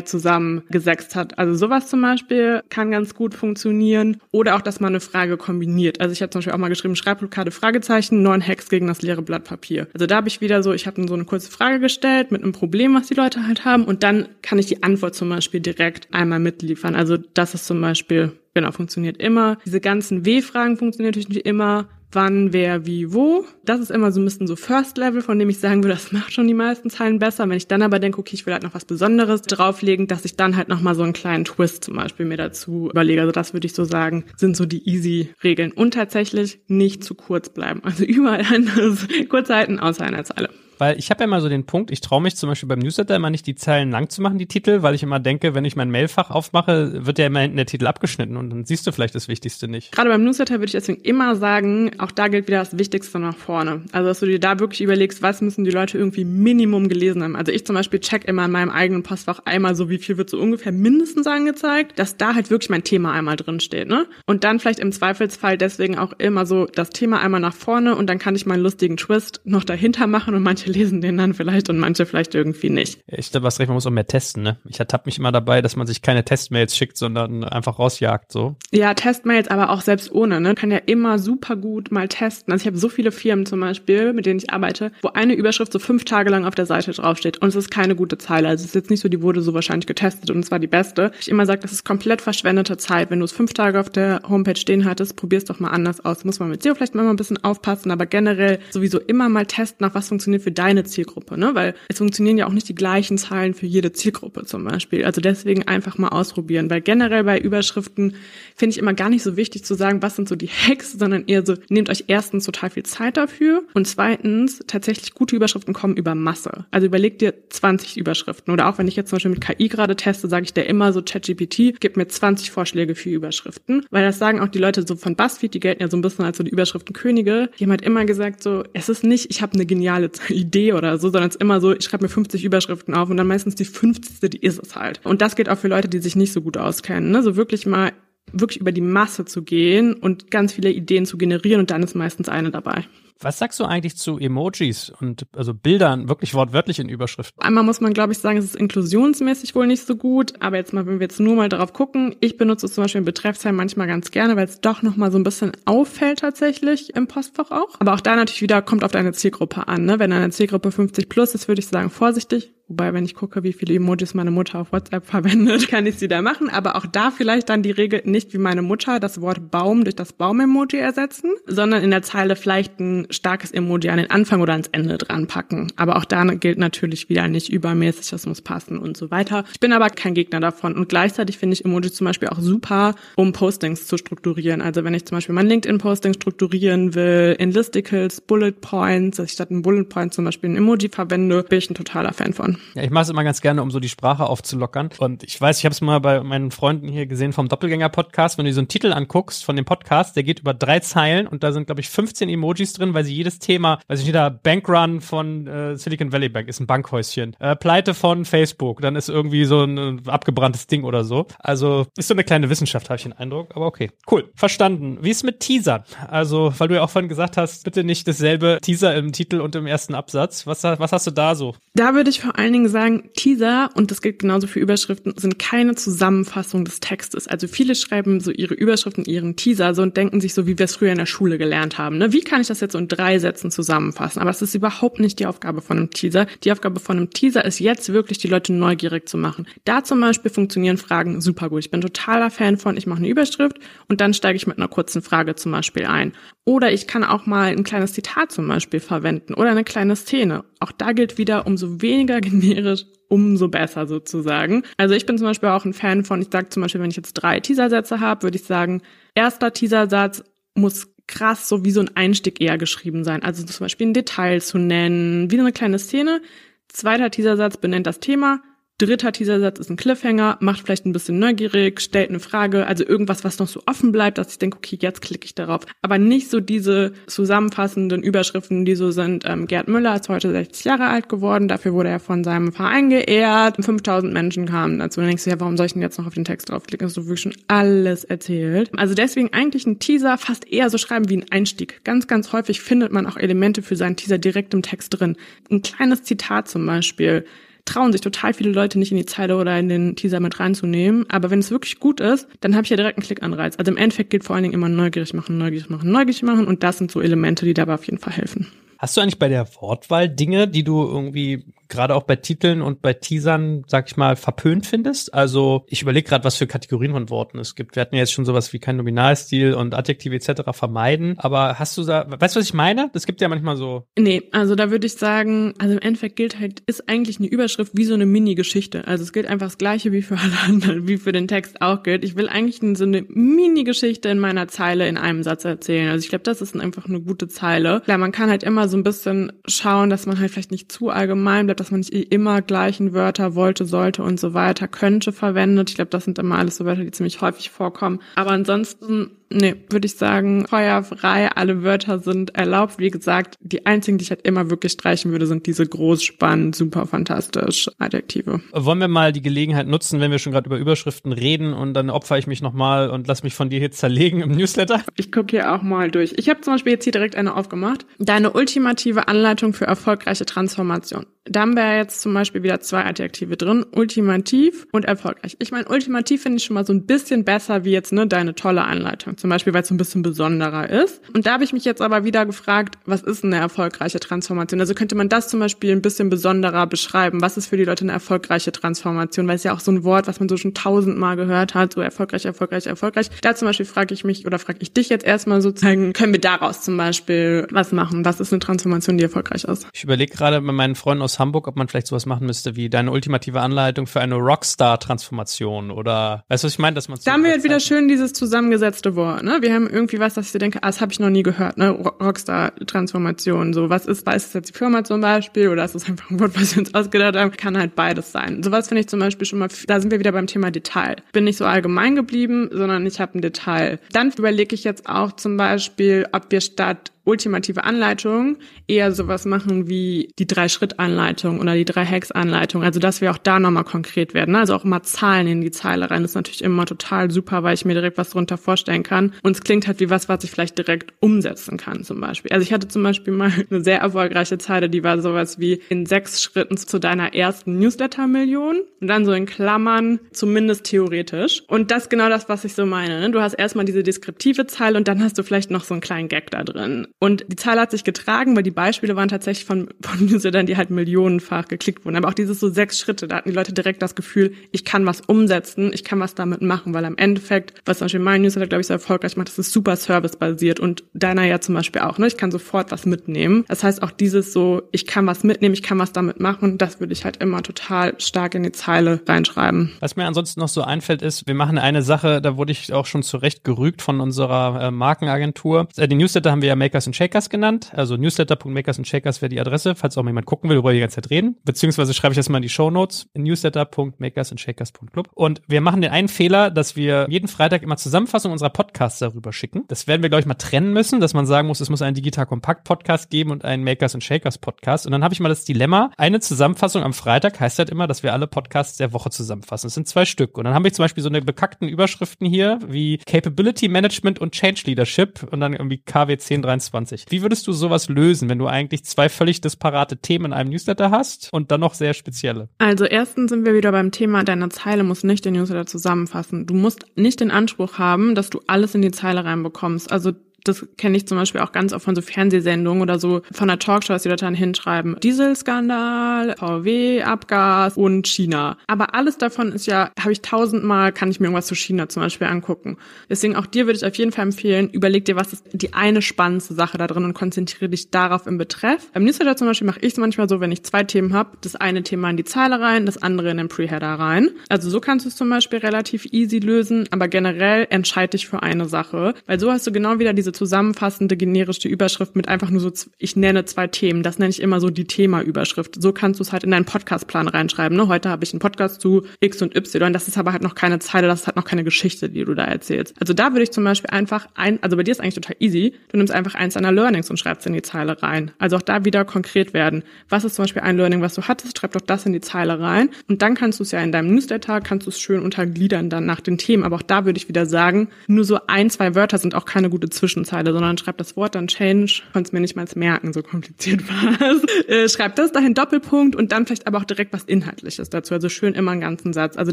zusammengesetzt hat. Also sowas zum Beispiel kann ganz gut funktionieren. Oder auch, dass man eine Frage kombiniert. Also ich habe zum Beispiel auch mal geschrieben, Schreibblockade, Fragezeichen, neun Hacks gegen das leere Blatt Papier. Also da habe ich wieder so, ich habe so eine kurze Frage gestellt mit einem Problem, was die Leute halt haben. Und dann kann ich die Antwort zum Beispiel direkt einmal mitliefern. Also das ist zum Beispiel Genau, funktioniert immer. Diese ganzen W-Fragen funktionieren natürlich nicht immer wann, wer, wie, wo. Das ist immer so ein bisschen so First Level, von dem ich sagen würde, das macht schon die meisten Zeilen besser. Wenn ich dann aber denke, okay, ich will halt noch was Besonderes drauflegen, dass ich dann halt nochmal so einen kleinen Twist zum Beispiel mir dazu überlege. Also das würde ich so sagen, sind so die easy Regeln. Und tatsächlich nicht zu kurz bleiben. Also überall anders kurz halten, außer einer Zeile. Weil ich habe ja immer so den Punkt, ich traue mich zum Beispiel beim Newsletter immer nicht die Zeilen lang zu machen, die Titel, weil ich immer denke, wenn ich mein Mailfach aufmache, wird ja immer hinten der Titel abgeschnitten und dann siehst du vielleicht das Wichtigste nicht. Gerade beim Newsletter würde ich deswegen immer sagen, auch da gilt wieder das Wichtigste nach vorne. Also dass du dir da wirklich überlegst, was müssen die Leute irgendwie Minimum gelesen haben. Also ich zum Beispiel check immer in meinem eigenen Postfach einmal so, wie viel wird so ungefähr mindestens angezeigt, dass da halt wirklich mein Thema einmal drin steht. Ne? Und dann vielleicht im Zweifelsfall deswegen auch immer so das Thema einmal nach vorne und dann kann ich meinen lustigen Twist noch dahinter machen und manche lesen den dann vielleicht und manche vielleicht irgendwie nicht. Ich glaube, was recht, man muss auch mehr testen, ne? Ich ertappe mich immer dabei, dass man sich keine Testmails schickt, sondern einfach rausjagt, so. Ja, Testmails, aber auch selbst ohne, ne? Kann ja immer super gut mal testen. Also ich habe so viele Firmen zum Beispiel, mit denen ich arbeite, wo eine Überschrift so fünf Tage lang auf der Seite draufsteht und es ist keine gute Zeile. Also es ist jetzt nicht so, die wurde so wahrscheinlich getestet und es war die beste. Ich immer sage, das ist komplett verschwendete Zeit. Wenn du es fünf Tage auf der Homepage stehen hattest, probier's doch mal anders aus. Muss man mit SEO vielleicht mal ein bisschen aufpassen, aber generell sowieso immer mal testen, nach was funktioniert für für deine Zielgruppe, ne? Weil es funktionieren ja auch nicht die gleichen Zahlen für jede Zielgruppe zum Beispiel. Also deswegen einfach mal ausprobieren, weil generell bei Überschriften finde ich immer gar nicht so wichtig zu sagen, was sind so die Hacks, sondern eher so, nehmt euch erstens total viel Zeit dafür und zweitens, tatsächlich gute Überschriften kommen über Masse. Also überleg dir 20 Überschriften oder auch wenn ich jetzt zum Beispiel mit KI gerade teste, sage ich dir immer so ChatGPT, gib mir 20 Vorschläge für Überschriften, weil das sagen auch die Leute so von BuzzFeed, die gelten ja so ein bisschen als so die Überschriftenkönige. Die haben halt immer gesagt so, es ist nicht, ich habe eine geniale Idee oder so, sondern es ist immer so, ich schreibe mir 50 Überschriften auf und dann meistens die 50. die ist es halt. Und das geht auch für Leute, die sich nicht so gut auskennen. Ne? So wirklich mal wirklich über die Masse zu gehen und ganz viele Ideen zu generieren und dann ist meistens eine dabei. Was sagst du eigentlich zu Emojis und also Bildern wirklich wortwörtlich in Überschriften? Einmal muss man, glaube ich, sagen, es ist inklusionsmäßig wohl nicht so gut. Aber jetzt mal, wenn wir jetzt nur mal darauf gucken, ich benutze es zum Beispiel im Betreffzeilen manchmal ganz gerne, weil es doch noch mal so ein bisschen auffällt tatsächlich im Postfach auch. Aber auch da natürlich wieder kommt auf deine Zielgruppe an. Ne? Wenn deine Zielgruppe 50 plus ist, würde ich sagen, vorsichtig. Wobei, wenn ich gucke, wie viele Emojis meine Mutter auf WhatsApp verwendet, kann ich sie da machen. Aber auch da vielleicht dann die Regel nicht wie meine Mutter das Wort Baum durch das Baum-Emoji ersetzen, sondern in der Zeile vielleicht ein starkes Emoji an den Anfang oder ans Ende dran packen. Aber auch da gilt natürlich wieder nicht übermäßig, das muss passen und so weiter. Ich bin aber kein Gegner davon. Und gleichzeitig finde ich Emojis zum Beispiel auch super, um Postings zu strukturieren. Also wenn ich zum Beispiel mein LinkedIn-Posting strukturieren will, in Listicles, Bullet Points, dass ich statt ein Bullet Point zum Beispiel ein Emoji verwende, bin ich ein totaler Fan von. Ja, ich mache es immer ganz gerne, um so die Sprache aufzulockern. Und ich weiß, ich habe es mal bei meinen Freunden hier gesehen vom Doppelgänger-Podcast. Wenn du so einen Titel anguckst von dem Podcast, der geht über drei Zeilen und da sind, glaube ich, 15 Emojis drin, weil sie jedes Thema, weiß ich nicht, da Bankrun von äh, Silicon Valley Bank ist ein Bankhäuschen. Äh, Pleite von Facebook, dann ist irgendwie so ein äh, abgebranntes Ding oder so. Also ist so eine kleine Wissenschaft, habe ich den Eindruck. Aber okay, cool. Verstanden. Wie ist mit Teasern? Also, weil du ja auch vorhin gesagt hast, bitte nicht dasselbe Teaser im Titel und im ersten Absatz. Was, was hast du da so? Da würde ich vor allen Dingen sagen, Teaser, und das gilt genauso für Überschriften, sind keine Zusammenfassung des Textes. Also viele schreiben so ihre Überschriften, ihren Teaser so und denken sich so, wie wir es früher in der Schule gelernt haben. Ne? Wie kann ich das jetzt so in drei Sätzen zusammenfassen? Aber es ist überhaupt nicht die Aufgabe von einem Teaser. Die Aufgabe von einem Teaser ist jetzt wirklich, die Leute neugierig zu machen. Da zum Beispiel funktionieren Fragen super gut. Ich bin totaler Fan von, ich mache eine Überschrift und dann steige ich mit einer kurzen Frage zum Beispiel ein. Oder ich kann auch mal ein kleines Zitat zum Beispiel verwenden oder eine kleine Szene. Auch da gilt wieder, umso weniger generisch, umso besser sozusagen. Also ich bin zum Beispiel auch ein Fan von, ich sage zum Beispiel, wenn ich jetzt drei Teasersätze habe, würde ich sagen, erster Teasersatz muss krass so wie so ein Einstieg eher geschrieben sein. Also zum Beispiel ein Detail zu nennen, wie eine kleine Szene. Zweiter Teasersatz benennt das Thema. Dritter Teasersatz ist ein Cliffhanger, macht vielleicht ein bisschen neugierig, stellt eine Frage, also irgendwas, was noch so offen bleibt, dass ich denke, okay, jetzt klicke ich darauf. Aber nicht so diese zusammenfassenden Überschriften, die so sind. Ähm, Gerd Müller ist heute 60 Jahre alt geworden, dafür wurde er von seinem Verein geehrt, 5000 Menschen kamen dazu. Dann denkst du, ja, warum soll ich denn jetzt noch auf den Text draufklicken? Hast du wirklich schon alles erzählt. Also deswegen eigentlich ein Teaser fast eher so schreiben wie ein Einstieg. Ganz, ganz häufig findet man auch Elemente für seinen Teaser direkt im Text drin. Ein kleines Zitat zum Beispiel trauen sich total viele Leute nicht in die Zeile oder in den Teaser mit reinzunehmen. Aber wenn es wirklich gut ist, dann habe ich ja direkt einen Klickanreiz. Also im Endeffekt gilt vor allen Dingen immer neugierig machen, neugierig machen, neugierig machen. Und das sind so Elemente, die dabei auf jeden Fall helfen. Hast du eigentlich bei der Wortwahl Dinge, die du irgendwie gerade auch bei Titeln und bei Teasern, sag ich mal, verpönt findest? Also ich überlege gerade, was für Kategorien von Worten es gibt. Wir hatten ja jetzt schon sowas wie kein Nominalstil und Adjektive etc. vermeiden. Aber hast du da, weißt du, was ich meine? Das gibt ja manchmal so. Nee, also da würde ich sagen, also im Endeffekt gilt halt, ist eigentlich eine Überschrift wie so eine Mini-Geschichte. Also es gilt einfach das Gleiche wie für alle anderen, wie für den Text auch gilt. Ich will eigentlich so eine Mini-Geschichte in meiner Zeile in einem Satz erzählen. Also ich glaube, das ist einfach eine gute Zeile. Klar, man kann halt immer so ein bisschen schauen, dass man halt vielleicht nicht zu allgemein bleibt, dass man nicht immer gleichen Wörter wollte, sollte und so weiter, könnte verwendet. Ich glaube, das sind immer alles so Wörter, die ziemlich häufig vorkommen. Aber ansonsten Nee, würde ich sagen, feuerfrei, alle Wörter sind erlaubt. Wie gesagt, die einzigen, die ich halt immer wirklich streichen würde, sind diese groß, spannend, super fantastisch Adjektive. Wollen wir mal die Gelegenheit nutzen, wenn wir schon gerade über Überschriften reden und dann opfer ich mich nochmal und lass mich von dir hier zerlegen im Newsletter? Ich gucke hier auch mal durch. Ich habe zum Beispiel jetzt hier direkt eine aufgemacht. Deine ultimative Anleitung für erfolgreiche Transformation. Da haben wir jetzt zum Beispiel wieder zwei Adjektive drin, ultimativ und erfolgreich. Ich meine, ultimativ finde ich schon mal so ein bisschen besser wie jetzt ne deine tolle Anleitung zum Beispiel, weil es so ein bisschen besonderer ist. Und da habe ich mich jetzt aber wieder gefragt, was ist eine erfolgreiche Transformation? Also könnte man das zum Beispiel ein bisschen besonderer beschreiben? Was ist für die Leute eine erfolgreiche Transformation? Weil es ja auch so ein Wort, was man so schon tausendmal gehört hat, so erfolgreich, erfolgreich, erfolgreich. Da zum Beispiel frage ich mich oder frage ich dich jetzt erstmal sozusagen, können wir daraus zum Beispiel was machen? Was ist eine Transformation, die erfolgreich ist. Ich überlege gerade bei meinen Freunden aus Hamburg, ob man vielleicht sowas machen müsste wie deine ultimative Anleitung für eine Rockstar-Transformation oder weißt du, was ich meine, dass man Da haben wir halt wieder schön dieses zusammengesetzte Wort, ne? Wir haben irgendwie was, dass ich denke, ah, das habe ich noch nie gehört, ne? Rockstar-Transformation. So, was ist, ist jetzt die Firma zum Beispiel oder ist es einfach ein Wort, was wir uns ausgedacht haben? Kann halt beides sein. Sowas finde ich zum Beispiel schon mal, da sind wir wieder beim Thema Detail. Bin nicht so allgemein geblieben, sondern ich habe ein Detail. Dann überlege ich jetzt auch zum Beispiel, ob wir statt ultimative Anleitung eher sowas machen wie die Drei-Schritt-Anleitung oder die Drei-Hacks-Anleitung. Also dass wir auch da nochmal konkret werden. Also auch immer Zahlen in die Zeile rein. Das ist natürlich immer total super, weil ich mir direkt was drunter vorstellen kann. Und es klingt halt wie was, was ich vielleicht direkt umsetzen kann zum Beispiel. Also ich hatte zum Beispiel mal eine sehr erfolgreiche Zeile, die war sowas wie in sechs Schritten zu deiner ersten Newsletter-Million. Und dann so in Klammern, zumindest theoretisch. Und das ist genau das, was ich so meine. Ne? Du hast erstmal diese deskriptive Zeile und dann hast du vielleicht noch so einen kleinen Gag da drin. Und die Zahl hat sich getragen, weil die Beispiele waren tatsächlich von, von Newslettern, die halt millionenfach geklickt wurden. Aber auch dieses so sechs Schritte, da hatten die Leute direkt das Gefühl, ich kann was umsetzen, ich kann was damit machen, weil am Endeffekt, was zum Beispiel mein Newsletter, glaube ich, so erfolgreich macht, das ist super servicebasiert und deiner ja zum Beispiel auch, ne? Ich kann sofort was mitnehmen. Das heißt auch dieses so, ich kann was mitnehmen, ich kann was damit machen, das würde ich halt immer total stark in die Zeile reinschreiben. Was mir ansonsten noch so einfällt, ist, wir machen eine Sache, da wurde ich auch schon zurecht gerügt von unserer äh, Markenagentur. Äh, die Newsletter haben wir ja Makers and Shakers genannt. Also newsletter.makers and Shakers wäre die Adresse, falls auch mal jemand gucken will, worüber wir die ganze Zeit reden. Beziehungsweise schreibe ich das mal in die Show Notes. newsletter.makersandshakers.club. Und wir machen den einen Fehler, dass wir jeden Freitag immer Zusammenfassung unserer Podcasts darüber schicken. Das werden wir, glaube ich, mal trennen müssen, dass man sagen muss, es muss einen Digital Kompakt Podcast geben und einen Makers and Shakers Podcast. Und dann habe ich mal das Dilemma, eine Zusammenfassung am Freitag heißt halt immer, dass wir alle Podcasts der Woche zusammenfassen. Das sind zwei Stück. Und dann habe ich zum Beispiel so eine bekackten Überschriften hier wie Capability Management und Change Leadership und dann irgendwie KW 1023. Wie würdest du sowas lösen, wenn du eigentlich zwei völlig disparate Themen in einem Newsletter hast und dann noch sehr spezielle? Also erstens sind wir wieder beim Thema, deine Zeile muss nicht den Newsletter zusammenfassen. Du musst nicht den Anspruch haben, dass du alles in die Zeile reinbekommst. Also das kenne ich zum Beispiel auch ganz oft von so Fernsehsendungen oder so von der Talkshow, dass die Leute dann hinschreiben, Dieselskandal, VW-Abgas und China. Aber alles davon ist ja, habe ich tausendmal, kann ich mir irgendwas zu China zum Beispiel angucken. Deswegen auch dir würde ich auf jeden Fall empfehlen, überleg dir, was ist die eine spannendste Sache da drin und konzentriere dich darauf im Betreff. Beim Newsletter zum Beispiel mache ich es manchmal so, wenn ich zwei Themen habe, das eine Thema in die Zeile rein, das andere in den Preheader rein. Also so kannst du es zum Beispiel relativ easy lösen, aber generell entscheide dich für eine Sache, weil so hast du genau wieder diese zusammenfassende generische Überschrift mit einfach nur so, ich nenne zwei Themen. Das nenne ich immer so die Themaüberschrift. So kannst du es halt in deinen Podcastplan reinschreiben. Ne? Heute habe ich einen Podcast zu X und Y. Das ist aber halt noch keine Zeile, das ist halt noch keine Geschichte, die du da erzählst. Also da würde ich zum Beispiel einfach ein, also bei dir ist eigentlich total easy. Du nimmst einfach eins deiner Learnings und schreibst in die Zeile rein. Also auch da wieder konkret werden. Was ist zum Beispiel ein Learning, was du hattest? Schreib doch das in die Zeile rein. Und dann kannst du es ja in deinem Newsletter, kannst du es schön untergliedern dann nach den Themen. Aber auch da würde ich wieder sagen, nur so ein, zwei Wörter sind auch keine gute Zwischenzeile, sondern schreib das Wort dann Change, konnte es mir nicht mal merken, so kompliziert war es. Äh, schreib das dahin Doppelpunkt und dann vielleicht aber auch direkt was Inhaltliches dazu. Also schön immer einen ganzen Satz. Also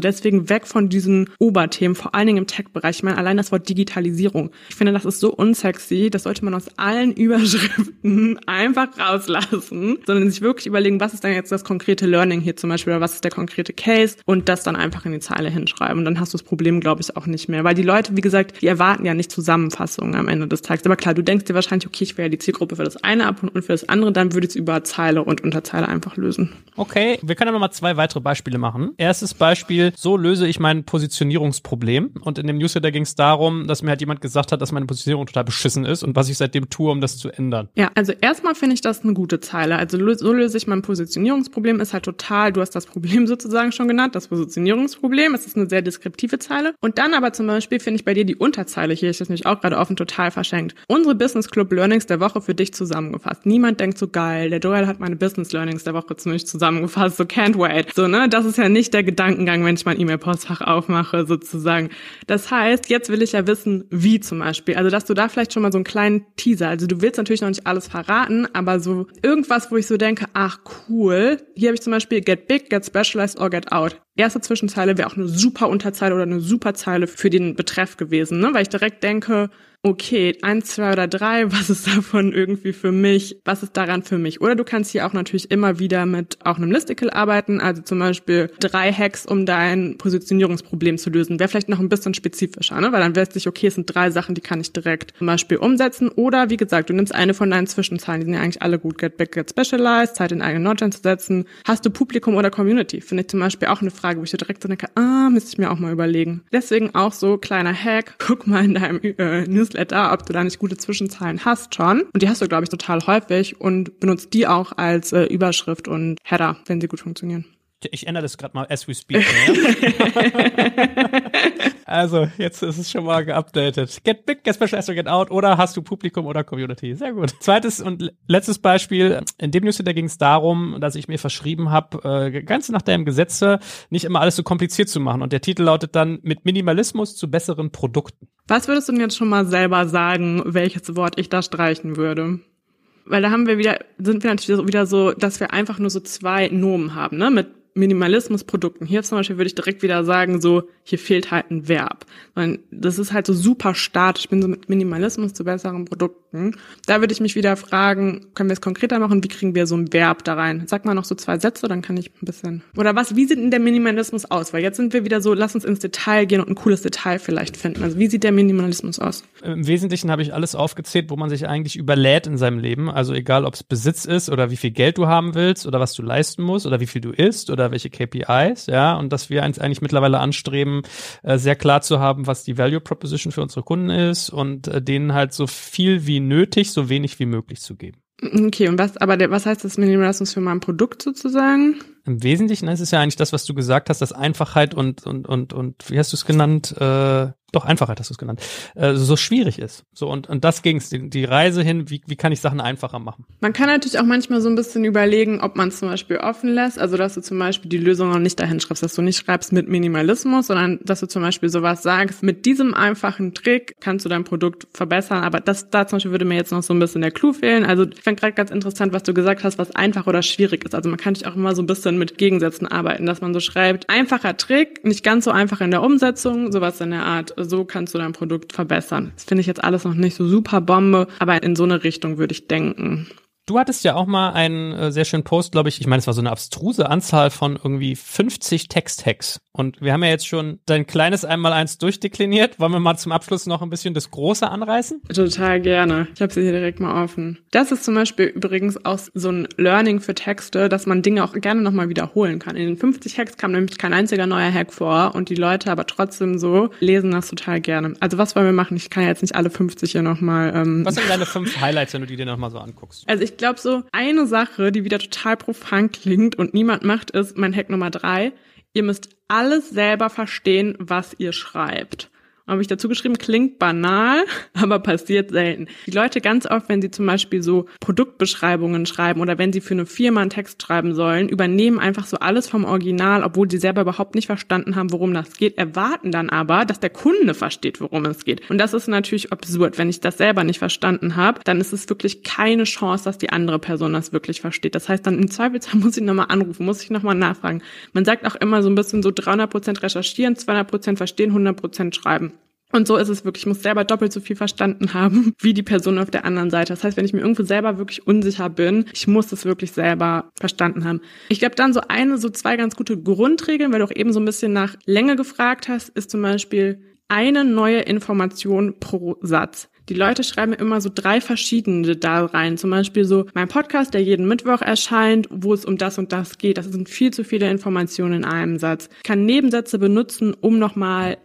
deswegen weg von diesen Oberthemen, vor allen Dingen im Tech-Bereich. Ich meine, allein das Wort Digitalisierung. Ich finde, das ist so unsexy, das sollte man aus allen Überschriften einfach rauslassen, sondern sich wirklich überlegen, was ist denn jetzt das konkrete Learning hier zum Beispiel oder was ist der konkrete Case und das dann einfach in die Zeile hinschreiben. Und dann hast du das Problem, glaube ich, auch nicht mehr. Weil die Leute, wie gesagt, die erwarten ja nicht Zusammenfassungen am Ende des Tages. Aber klar, du denkst dir wahrscheinlich, okay, ich wäre ja die Zielgruppe für das eine ab und für das andere, dann würde ich es über Zeile und Unterzeile einfach lösen. Okay, wir können aber mal zwei weitere Beispiele machen. Erstes Beispiel, so löse ich mein Positionierungsproblem. Und in dem Newsletter ging es darum, dass mir halt jemand gesagt hat, dass meine Positionierung total beschissen ist und was ich seitdem tue, um das zu ändern. Ja, also erstmal finde ich das eine gute Zeile. Also so löse ich mein Positionierungsproblem, ist halt total, du hast das Problem sozusagen schon genannt, das Positionierungsproblem. Es ist eine sehr deskriptive Zeile. Und dann aber zum Beispiel finde ich bei dir die Unterzeile hier, ich das nämlich auch gerade offen, total verschenkt. Unsere Business Club Learnings der Woche für dich zusammengefasst. Niemand denkt so geil, der Joel hat meine Business Learnings der Woche zu mich zusammengefasst, so can't wait. So, ne, das ist ja nicht der Gedankengang, wenn ich mein E-Mail-Postfach aufmache, sozusagen. Das heißt, jetzt will ich ja wissen, wie zum Beispiel. Also, dass du da vielleicht schon mal so einen kleinen Teaser, also du willst natürlich noch nicht alles verraten, aber so irgendwas, wo ich so denke, ach cool, hier habe ich zum Beispiel get big, get specialized or get out. Erste Zwischenzeile wäre auch eine super Unterzeile oder eine super Zeile für den Betreff gewesen, ne? weil ich direkt denke, okay, eins, zwei oder drei, was ist davon irgendwie für mich, was ist daran für mich? Oder du kannst hier auch natürlich immer wieder mit auch einem Listicle arbeiten, also zum Beispiel drei Hacks, um dein Positionierungsproblem zu lösen. Wäre vielleicht noch ein bisschen spezifischer, ne? weil dann wärst du okay, es sind drei Sachen, die kann ich direkt zum Beispiel umsetzen. Oder wie gesagt, du nimmst eine von deinen Zwischenzahlen, die sind ja eigentlich alle gut, Get Big, Get Specialized, Zeit in eigenen Notch zu setzen. Hast du Publikum oder Community? Finde ich zum Beispiel auch eine Frage, wo ich so direkt so denke, ah, müsste ich mir auch mal überlegen. Deswegen auch so kleiner Hack, guck mal in deinem äh, Newsletter, ob du da nicht gute Zwischenzahlen hast schon. Und die hast du, glaube ich, total häufig und benutzt die auch als äh, Überschrift und Header, wenn sie gut funktionieren. Ich ändere das gerade mal as we speak. also, jetzt ist es schon mal geupdatet. Get big, get special, get out. Oder hast du Publikum oder Community? Sehr gut. Zweites und letztes Beispiel. In dem Newsletter ging es darum, dass ich mir verschrieben habe, äh, ganz nach deinem Gesetze nicht immer alles so kompliziert zu machen. Und der Titel lautet dann mit Minimalismus zu besseren Produkten. Was würdest du denn jetzt schon mal selber sagen, welches Wort ich da streichen würde? Weil da haben wir wieder, sind wir natürlich wieder so, dass wir einfach nur so zwei Nomen haben, ne? Mit Minimalismusprodukten. Hier zum Beispiel würde ich direkt wieder sagen, so, hier fehlt halt ein Verb. Das ist halt so super statisch. Ich bin so mit Minimalismus zu besseren Produkten. Da würde ich mich wieder fragen, können wir es konkreter machen? Wie kriegen wir so ein Verb da rein? Sag mal noch so zwei Sätze, dann kann ich ein bisschen. Oder was, wie sieht denn der Minimalismus aus? Weil jetzt sind wir wieder so, lass uns ins Detail gehen und ein cooles Detail vielleicht finden. Also wie sieht der Minimalismus aus? Im Wesentlichen habe ich alles aufgezählt, wo man sich eigentlich überlädt in seinem Leben. Also egal, ob es Besitz ist oder wie viel Geld du haben willst oder was du leisten musst oder wie viel du isst oder welche KPIs, ja, und dass wir eigentlich mittlerweile anstreben, äh, sehr klar zu haben, was die Value Proposition für unsere Kunden ist und äh, denen halt so viel wie nötig, so wenig wie möglich zu geben. Okay, und was, aber der, was heißt das Minimalismus für mein Produkt sozusagen? Im Wesentlichen ist es ja eigentlich das, was du gesagt hast, dass Einfachheit und, und, und, und wie hast du es genannt, äh, doch Einfachheit hast du es genannt, äh, so schwierig ist. So und und das ging es die, die Reise hin. Wie wie kann ich Sachen einfacher machen? Man kann natürlich auch manchmal so ein bisschen überlegen, ob man zum Beispiel offen lässt, also dass du zum Beispiel die Lösung noch nicht dahin schreibst, dass du nicht schreibst mit Minimalismus, sondern dass du zum Beispiel sowas sagst: Mit diesem einfachen Trick kannst du dein Produkt verbessern. Aber das da zum Beispiel würde mir jetzt noch so ein bisschen der Clou fehlen. Also ich fand gerade ganz interessant, was du gesagt hast, was einfach oder schwierig ist. Also man kann sich auch immer so ein bisschen mit Gegensätzen arbeiten, dass man so schreibt: Einfacher Trick, nicht ganz so einfach in der Umsetzung, sowas in der Art so kannst du dein Produkt verbessern. Das finde ich jetzt alles noch nicht so super Bombe, aber in so eine Richtung würde ich denken. Du hattest ja auch mal einen äh, sehr schönen Post, glaube ich. Ich meine, es war so eine abstruse Anzahl von irgendwie 50 Text-Hacks. Und wir haben ja jetzt schon dein kleines Einmaleins durchdekliniert. Wollen wir mal zum Abschluss noch ein bisschen das Große anreißen? Total gerne. Ich habe sie hier direkt mal offen. Das ist zum Beispiel übrigens auch so ein Learning für Texte, dass man Dinge auch gerne nochmal wiederholen kann. In den 50 Hacks kam nämlich kein einziger neuer Hack vor und die Leute aber trotzdem so lesen das total gerne. Also was wollen wir machen? Ich kann ja jetzt nicht alle 50 hier nochmal. Ähm was sind deine fünf Highlights, wenn du die dir nochmal so anguckst? Also ich glaube so eine Sache, die wieder total profan klingt und niemand macht, ist mein Hack Nummer drei. Ihr müsst alles selber verstehen, was ihr schreibt habe ich dazu geschrieben, klingt banal, aber passiert selten. Die Leute ganz oft, wenn sie zum Beispiel so Produktbeschreibungen schreiben oder wenn sie für eine Firma einen Text schreiben sollen, übernehmen einfach so alles vom Original, obwohl sie selber überhaupt nicht verstanden haben, worum das geht, erwarten dann aber, dass der Kunde versteht, worum es geht. Und das ist natürlich absurd. Wenn ich das selber nicht verstanden habe, dann ist es wirklich keine Chance, dass die andere Person das wirklich versteht. Das heißt, dann im Zweifelsfall muss ich nochmal anrufen, muss ich nochmal nachfragen. Man sagt auch immer so ein bisschen so 300 Prozent recherchieren, 200 Prozent verstehen, 100 Prozent schreiben. Und so ist es wirklich. Ich muss selber doppelt so viel verstanden haben wie die Person auf der anderen Seite. Das heißt, wenn ich mir irgendwo selber wirklich unsicher bin, ich muss es wirklich selber verstanden haben. Ich glaube, dann so eine, so zwei ganz gute Grundregeln, weil du auch eben so ein bisschen nach Länge gefragt hast, ist zum Beispiel eine neue Information pro Satz. Die Leute schreiben immer so drei verschiedene da rein. Zum Beispiel so mein Podcast, der jeden Mittwoch erscheint, wo es um das und das geht. Das sind viel zu viele Informationen in einem Satz. Ich kann Nebensätze benutzen, um nochmal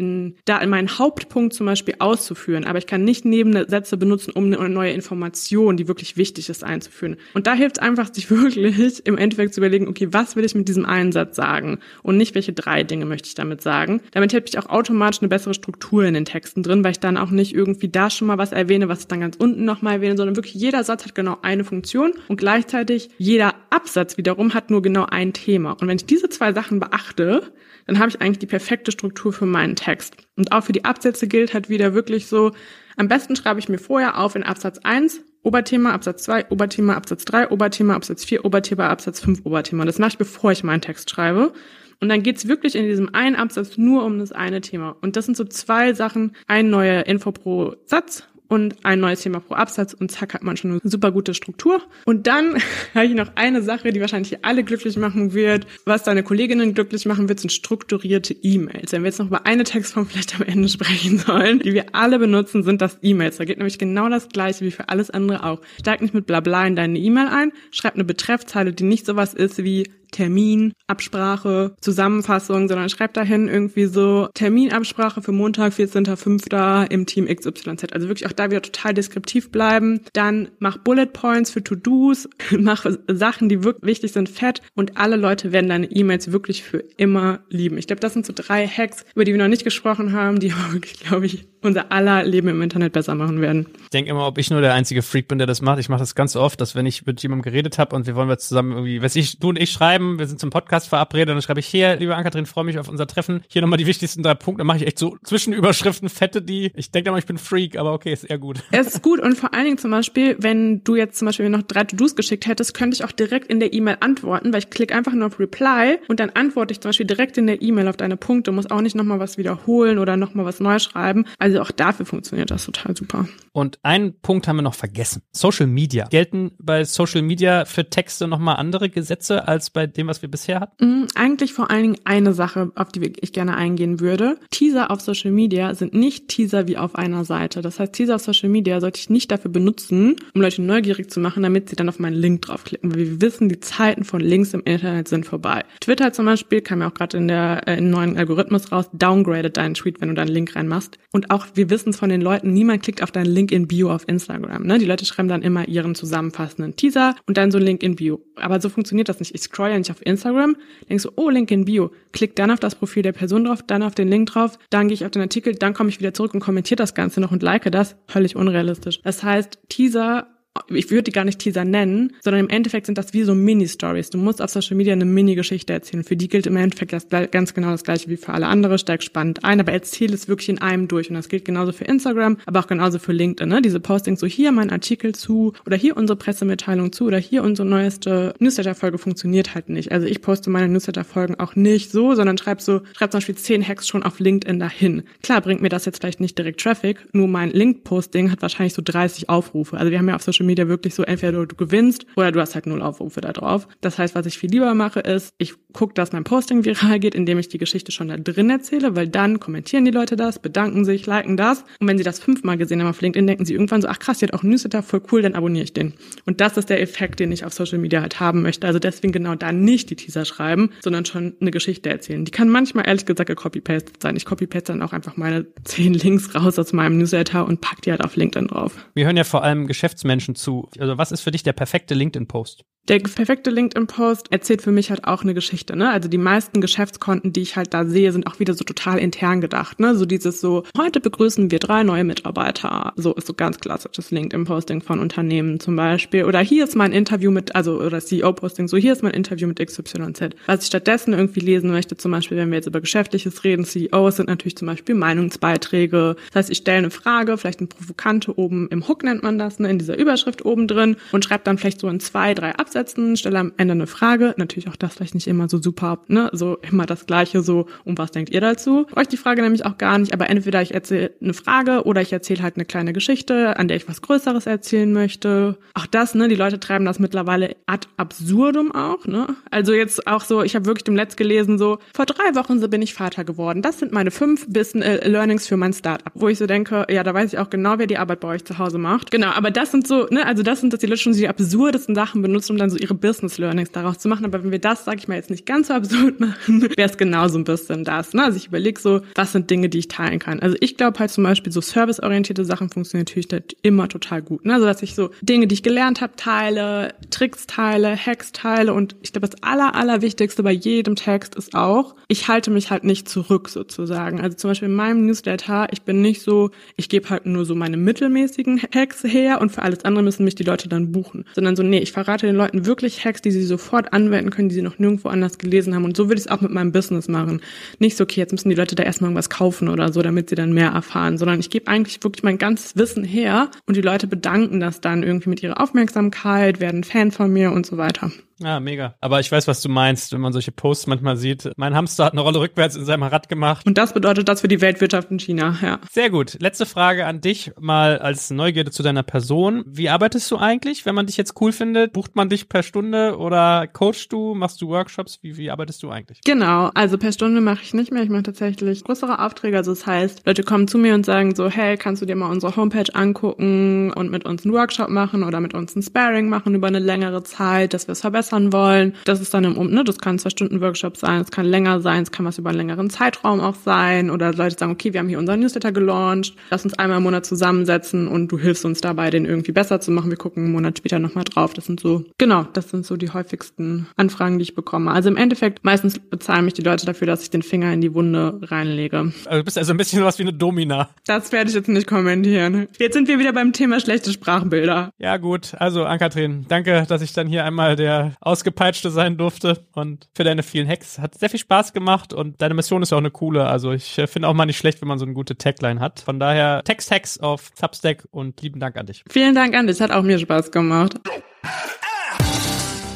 da in meinen Hauptpunkt zum Beispiel auszuführen. Aber ich kann nicht Nebensätze benutzen, um eine neue Information, die wirklich wichtig ist, einzuführen. Und da hilft es einfach, sich wirklich im Endeffekt zu überlegen, okay, was will ich mit diesem einen Satz sagen? Und nicht, welche drei Dinge möchte ich damit sagen. Damit habe ich auch automatisch eine bessere Struktur in den Texten drin, weil ich dann auch nicht irgendwie da schon mal was erwähne, was ich dann ganz unten nochmal erwähne, sondern wirklich jeder Satz hat genau eine Funktion und gleichzeitig jeder Absatz wiederum hat nur genau ein Thema. Und wenn ich diese zwei Sachen beachte, dann habe ich eigentlich die perfekte Struktur für meinen Text. Und auch für die Absätze gilt halt wieder wirklich so, am besten schreibe ich mir vorher auf in Absatz 1 Oberthema, Absatz 2, Oberthema, Absatz 3, Oberthema, Absatz 4, Oberthema, Absatz 5, Oberthema. Das mache ich, bevor ich meinen Text schreibe. Und dann geht's wirklich in diesem einen Absatz nur um das eine Thema. Und das sind so zwei Sachen, ein neuer Info pro Satz und ein neues Thema pro Absatz und zack hat man schon eine super gute Struktur. Und dann habe ich noch eine Sache, die wahrscheinlich alle glücklich machen wird, was deine Kolleginnen glücklich machen wird, sind strukturierte E-Mails. Wenn wir jetzt noch über eine Textform vielleicht am Ende sprechen sollen, die wir alle benutzen, sind das E-Mails. Da geht nämlich genau das gleiche wie für alles andere auch. Steig nicht mit Blabla in deine E-Mail ein, schreib eine Betreffzeile, die nicht sowas ist wie Termin, Absprache, Zusammenfassung, sondern schreibt dahin irgendwie so Terminabsprache für Montag, 14.05. im Team XYZ. Also wirklich auch da wieder total deskriptiv bleiben. Dann mach Bullet Points für To-Dos, mach Sachen, die wirklich wichtig sind, fett und alle Leute werden deine E-Mails wirklich für immer lieben. Ich glaube, das sind so drei Hacks, über die wir noch nicht gesprochen haben, die wirklich, glaube ich, unser aller Leben im Internet besser machen werden. Ich denke immer, ob ich nur der einzige Freak bin, der das macht. Ich mache das ganz oft, dass wenn ich mit jemandem geredet habe und wir wollen wir zusammen irgendwie, was ich, du und ich schreiben, wir sind zum Podcast verabredet, dann schreibe ich hier, liebe Ankatrin, freue mich auf unser Treffen. Hier nochmal die wichtigsten drei Punkte. Dann mache ich echt so Zwischenüberschriften, fette die. Ich denke immer, ich bin Freak, aber okay, ist eher gut. Es ist gut und vor allen Dingen zum Beispiel, wenn du jetzt zum Beispiel noch drei To-Dos geschickt hättest, könnte ich auch direkt in der E-Mail antworten, weil ich klicke einfach nur auf Reply und dann antworte ich zum Beispiel direkt in der E-Mail auf deine Punkte, muss auch nicht nochmal was wiederholen oder nochmal was neu schreiben. Also auch dafür funktioniert funktioniert das total super. Und einen Punkt haben wir noch vergessen. Social Media. Gelten bei Social Media für Texte nochmal andere Gesetze als bei dem, was wir bisher hatten? Mm, eigentlich vor allen Dingen eine Sache, auf die ich gerne eingehen würde. Teaser auf Social Media sind nicht Teaser wie auf einer Seite. Das heißt, Teaser auf Social Media sollte ich nicht dafür benutzen, um Leute neugierig zu machen, damit sie dann auf meinen Link draufklicken. Weil wir wissen, die Zeiten von Links im Internet sind vorbei. Twitter zum Beispiel kam ja auch gerade in der äh, in neuen Algorithmus raus, downgradet deinen Tweet, wenn du deinen Link reinmachst. Und auch wir wissen es von den Leuten, niemand klickt auf deinen Link in Bio auf Instagram. Ne? Die Leute schreiben dann immer ihren zusammenfassenden Teaser und dann so Link in Bio. Aber so funktioniert das nicht. Ich scroll ja nicht auf Instagram, denkst so, oh, Link in Bio. Klick dann auf das Profil der Person drauf, dann auf den Link drauf, dann gehe ich auf den Artikel, dann komme ich wieder zurück und kommentiere das Ganze noch und like das. Völlig unrealistisch. Das heißt, Teaser ich würde die gar nicht Teaser nennen, sondern im Endeffekt sind das wie so Mini-Stories. Du musst auf Social Media eine Mini-Geschichte erzählen. Für die gilt im Endeffekt das, ganz genau das gleiche wie für alle andere. Steig spannend ein, aber erzähl es wirklich in einem durch. Und das gilt genauso für Instagram, aber auch genauso für LinkedIn. Ne? Diese Postings, so hier mein Artikel zu oder hier unsere Pressemitteilung zu oder hier unsere neueste Newsletter-Folge funktioniert halt nicht. Also ich poste meine Newsletter-Folgen auch nicht so, sondern schreib so, schreib zum Beispiel zehn Hacks schon auf LinkedIn dahin. Klar bringt mir das jetzt vielleicht nicht direkt Traffic, nur mein Link-Posting hat wahrscheinlich so 30 Aufrufe. Also wir haben ja auf Social Social Media wirklich so, entweder du gewinnst oder du hast halt null Aufrufe da drauf. Das heißt, was ich viel lieber mache, ist, ich gucke, dass mein Posting viral geht, indem ich die Geschichte schon da drin erzähle, weil dann kommentieren die Leute das, bedanken sich, liken das. Und wenn sie das fünfmal gesehen haben auf LinkedIn, denken sie irgendwann so, ach krass, die hat auch einen Newsletter, voll cool, dann abonniere ich den. Und das ist der Effekt, den ich auf Social Media halt haben möchte. Also deswegen genau da nicht die Teaser schreiben, sondern schon eine Geschichte erzählen. Die kann manchmal ehrlich gesagt gecopy-pasted sein. Ich copy-paste dann auch einfach meine zehn Links raus aus meinem Newsletter und pack die halt auf LinkedIn drauf. Wir hören ja vor allem Geschäftsmenschen zu. Also was ist für dich der perfekte LinkedIn-Post? Der perfekte LinkedIn-Post erzählt für mich halt auch eine Geschichte, ne? Also die meisten Geschäftskonten, die ich halt da sehe, sind auch wieder so total intern gedacht, ne? So dieses so, heute begrüßen wir drei neue Mitarbeiter. So ist so ganz klassisches LinkedIn-Posting von Unternehmen zum Beispiel. Oder hier ist mein Interview mit, also, oder CEO-Posting, so hier ist mein Interview mit XYZ. Was ich stattdessen irgendwie lesen möchte, zum Beispiel, wenn wir jetzt über Geschäftliches reden, CEOs sind natürlich zum Beispiel Meinungsbeiträge. Das heißt, ich stelle eine Frage, vielleicht eine provokante oben im Hook nennt man das, ne? In dieser Überschrift oben drin und schreibe dann vielleicht so in zwei, drei Absätze aufsetzen, stelle am Ende eine Frage. Natürlich auch das vielleicht nicht immer so super, ne? So immer das Gleiche, so, um was denkt ihr dazu? Euch die Frage nämlich auch gar nicht, aber entweder ich erzähle eine Frage oder ich erzähle halt eine kleine Geschichte, an der ich was Größeres erzählen möchte. Auch das, ne? Die Leute treiben das mittlerweile ad absurdum auch, ne? Also jetzt auch so, ich habe wirklich dem Letzt gelesen, so, vor drei Wochen so bin ich Vater geworden. Das sind meine fünf Business äh, Learnings für mein Startup. Wo ich so denke, ja, da weiß ich auch genau, wer die Arbeit bei euch zu Hause macht. Genau, aber das sind so, ne, also das sind, dass die Leute schon die absurdesten Sachen benutzen, um dann so ihre Business Learnings daraus zu machen. Aber wenn wir das, sage ich mal, jetzt nicht ganz so absurd machen, wäre es genau so ein bisschen das. Ne? Also ich überlege so, was sind Dinge, die ich teilen kann. Also ich glaube halt zum Beispiel so serviceorientierte Sachen funktionieren natürlich halt immer total gut. Ne? Also dass ich so Dinge, die ich gelernt habe, teile, Tricks teile, Hacks teile und ich glaube, das aller, allerwichtigste bei jedem Text ist auch, ich halte mich halt nicht zurück sozusagen. Also zum Beispiel in meinem Newsletter, ich bin nicht so, ich gebe halt nur so meine mittelmäßigen Hacks her und für alles andere müssen mich die Leute dann buchen. Sondern so, nee, ich verrate den Leuten wirklich Hacks, die sie sofort anwenden können, die sie noch nirgendwo anders gelesen haben. Und so würde ich es auch mit meinem Business machen. Nicht so, okay, jetzt müssen die Leute da erstmal irgendwas kaufen oder so, damit sie dann mehr erfahren, sondern ich gebe eigentlich wirklich mein ganzes Wissen her und die Leute bedanken das dann irgendwie mit ihrer Aufmerksamkeit, werden Fan von mir und so weiter. Ja, mega. Aber ich weiß, was du meinst, wenn man solche Posts manchmal sieht. Mein Hamster hat eine Rolle rückwärts in seinem Rad gemacht. Und das bedeutet das für die Weltwirtschaft in China, ja. Sehr gut. Letzte Frage an dich, mal als Neugierde zu deiner Person. Wie arbeitest du eigentlich, wenn man dich jetzt cool findet? Bucht man dich per Stunde oder coachst du? Machst du Workshops? Wie, wie arbeitest du eigentlich? Genau, also per Stunde mache ich nicht mehr. Ich mache tatsächlich größere Aufträge. Also das heißt, Leute kommen zu mir und sagen so, hey, kannst du dir mal unsere Homepage angucken und mit uns einen Workshop machen oder mit uns ein Sparring machen über eine längere Zeit, dass wir es verbessern wollen. Das ist dann im Um, ne, das kann zwei Stunden Workshop sein, es kann länger sein, es kann was über einen längeren Zeitraum auch sein oder Leute sagen, okay, wir haben hier unseren Newsletter gelauncht, lass uns einmal im Monat zusammensetzen und du hilfst uns dabei, den irgendwie besser zu machen. Wir gucken einen Monat später nochmal drauf. Das sind so, genau, das sind so die häufigsten Anfragen, die ich bekomme. Also im Endeffekt, meistens bezahlen mich die Leute dafür, dass ich den Finger in die Wunde reinlege. Also du bist also ein bisschen was wie eine Domina. Das werde ich jetzt nicht kommentieren. Jetzt sind wir wieder beim Thema schlechte Sprachbilder. Ja gut, also Ankatrin, danke, dass ich dann hier einmal der Ausgepeitschte sein durfte und für deine vielen Hacks. Hat sehr viel Spaß gemacht und deine Mission ist auch eine coole. Also ich äh, finde auch mal nicht schlecht, wenn man so eine gute Tagline hat. Von daher Text-Hacks auf Substack und lieben Dank an dich. Vielen Dank an dich, hat auch mir Spaß gemacht.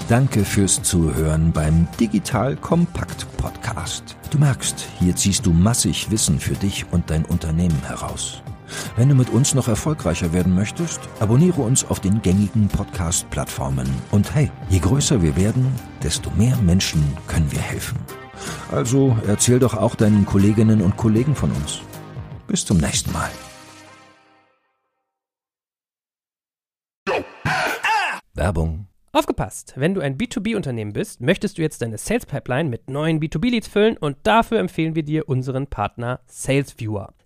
Danke fürs Zuhören beim Digital Kompakt Podcast. Du merkst, hier ziehst du massig Wissen für dich und dein Unternehmen heraus. Wenn du mit uns noch erfolgreicher werden möchtest, abonniere uns auf den gängigen Podcast-Plattformen. Und hey, je größer wir werden, desto mehr Menschen können wir helfen. Also erzähl doch auch deinen Kolleginnen und Kollegen von uns. Bis zum nächsten Mal. Werbung Aufgepasst! Wenn du ein B2B-Unternehmen bist, möchtest du jetzt deine Sales Pipeline mit neuen B2B-Leads füllen und dafür empfehlen wir dir unseren Partner SalesViewer.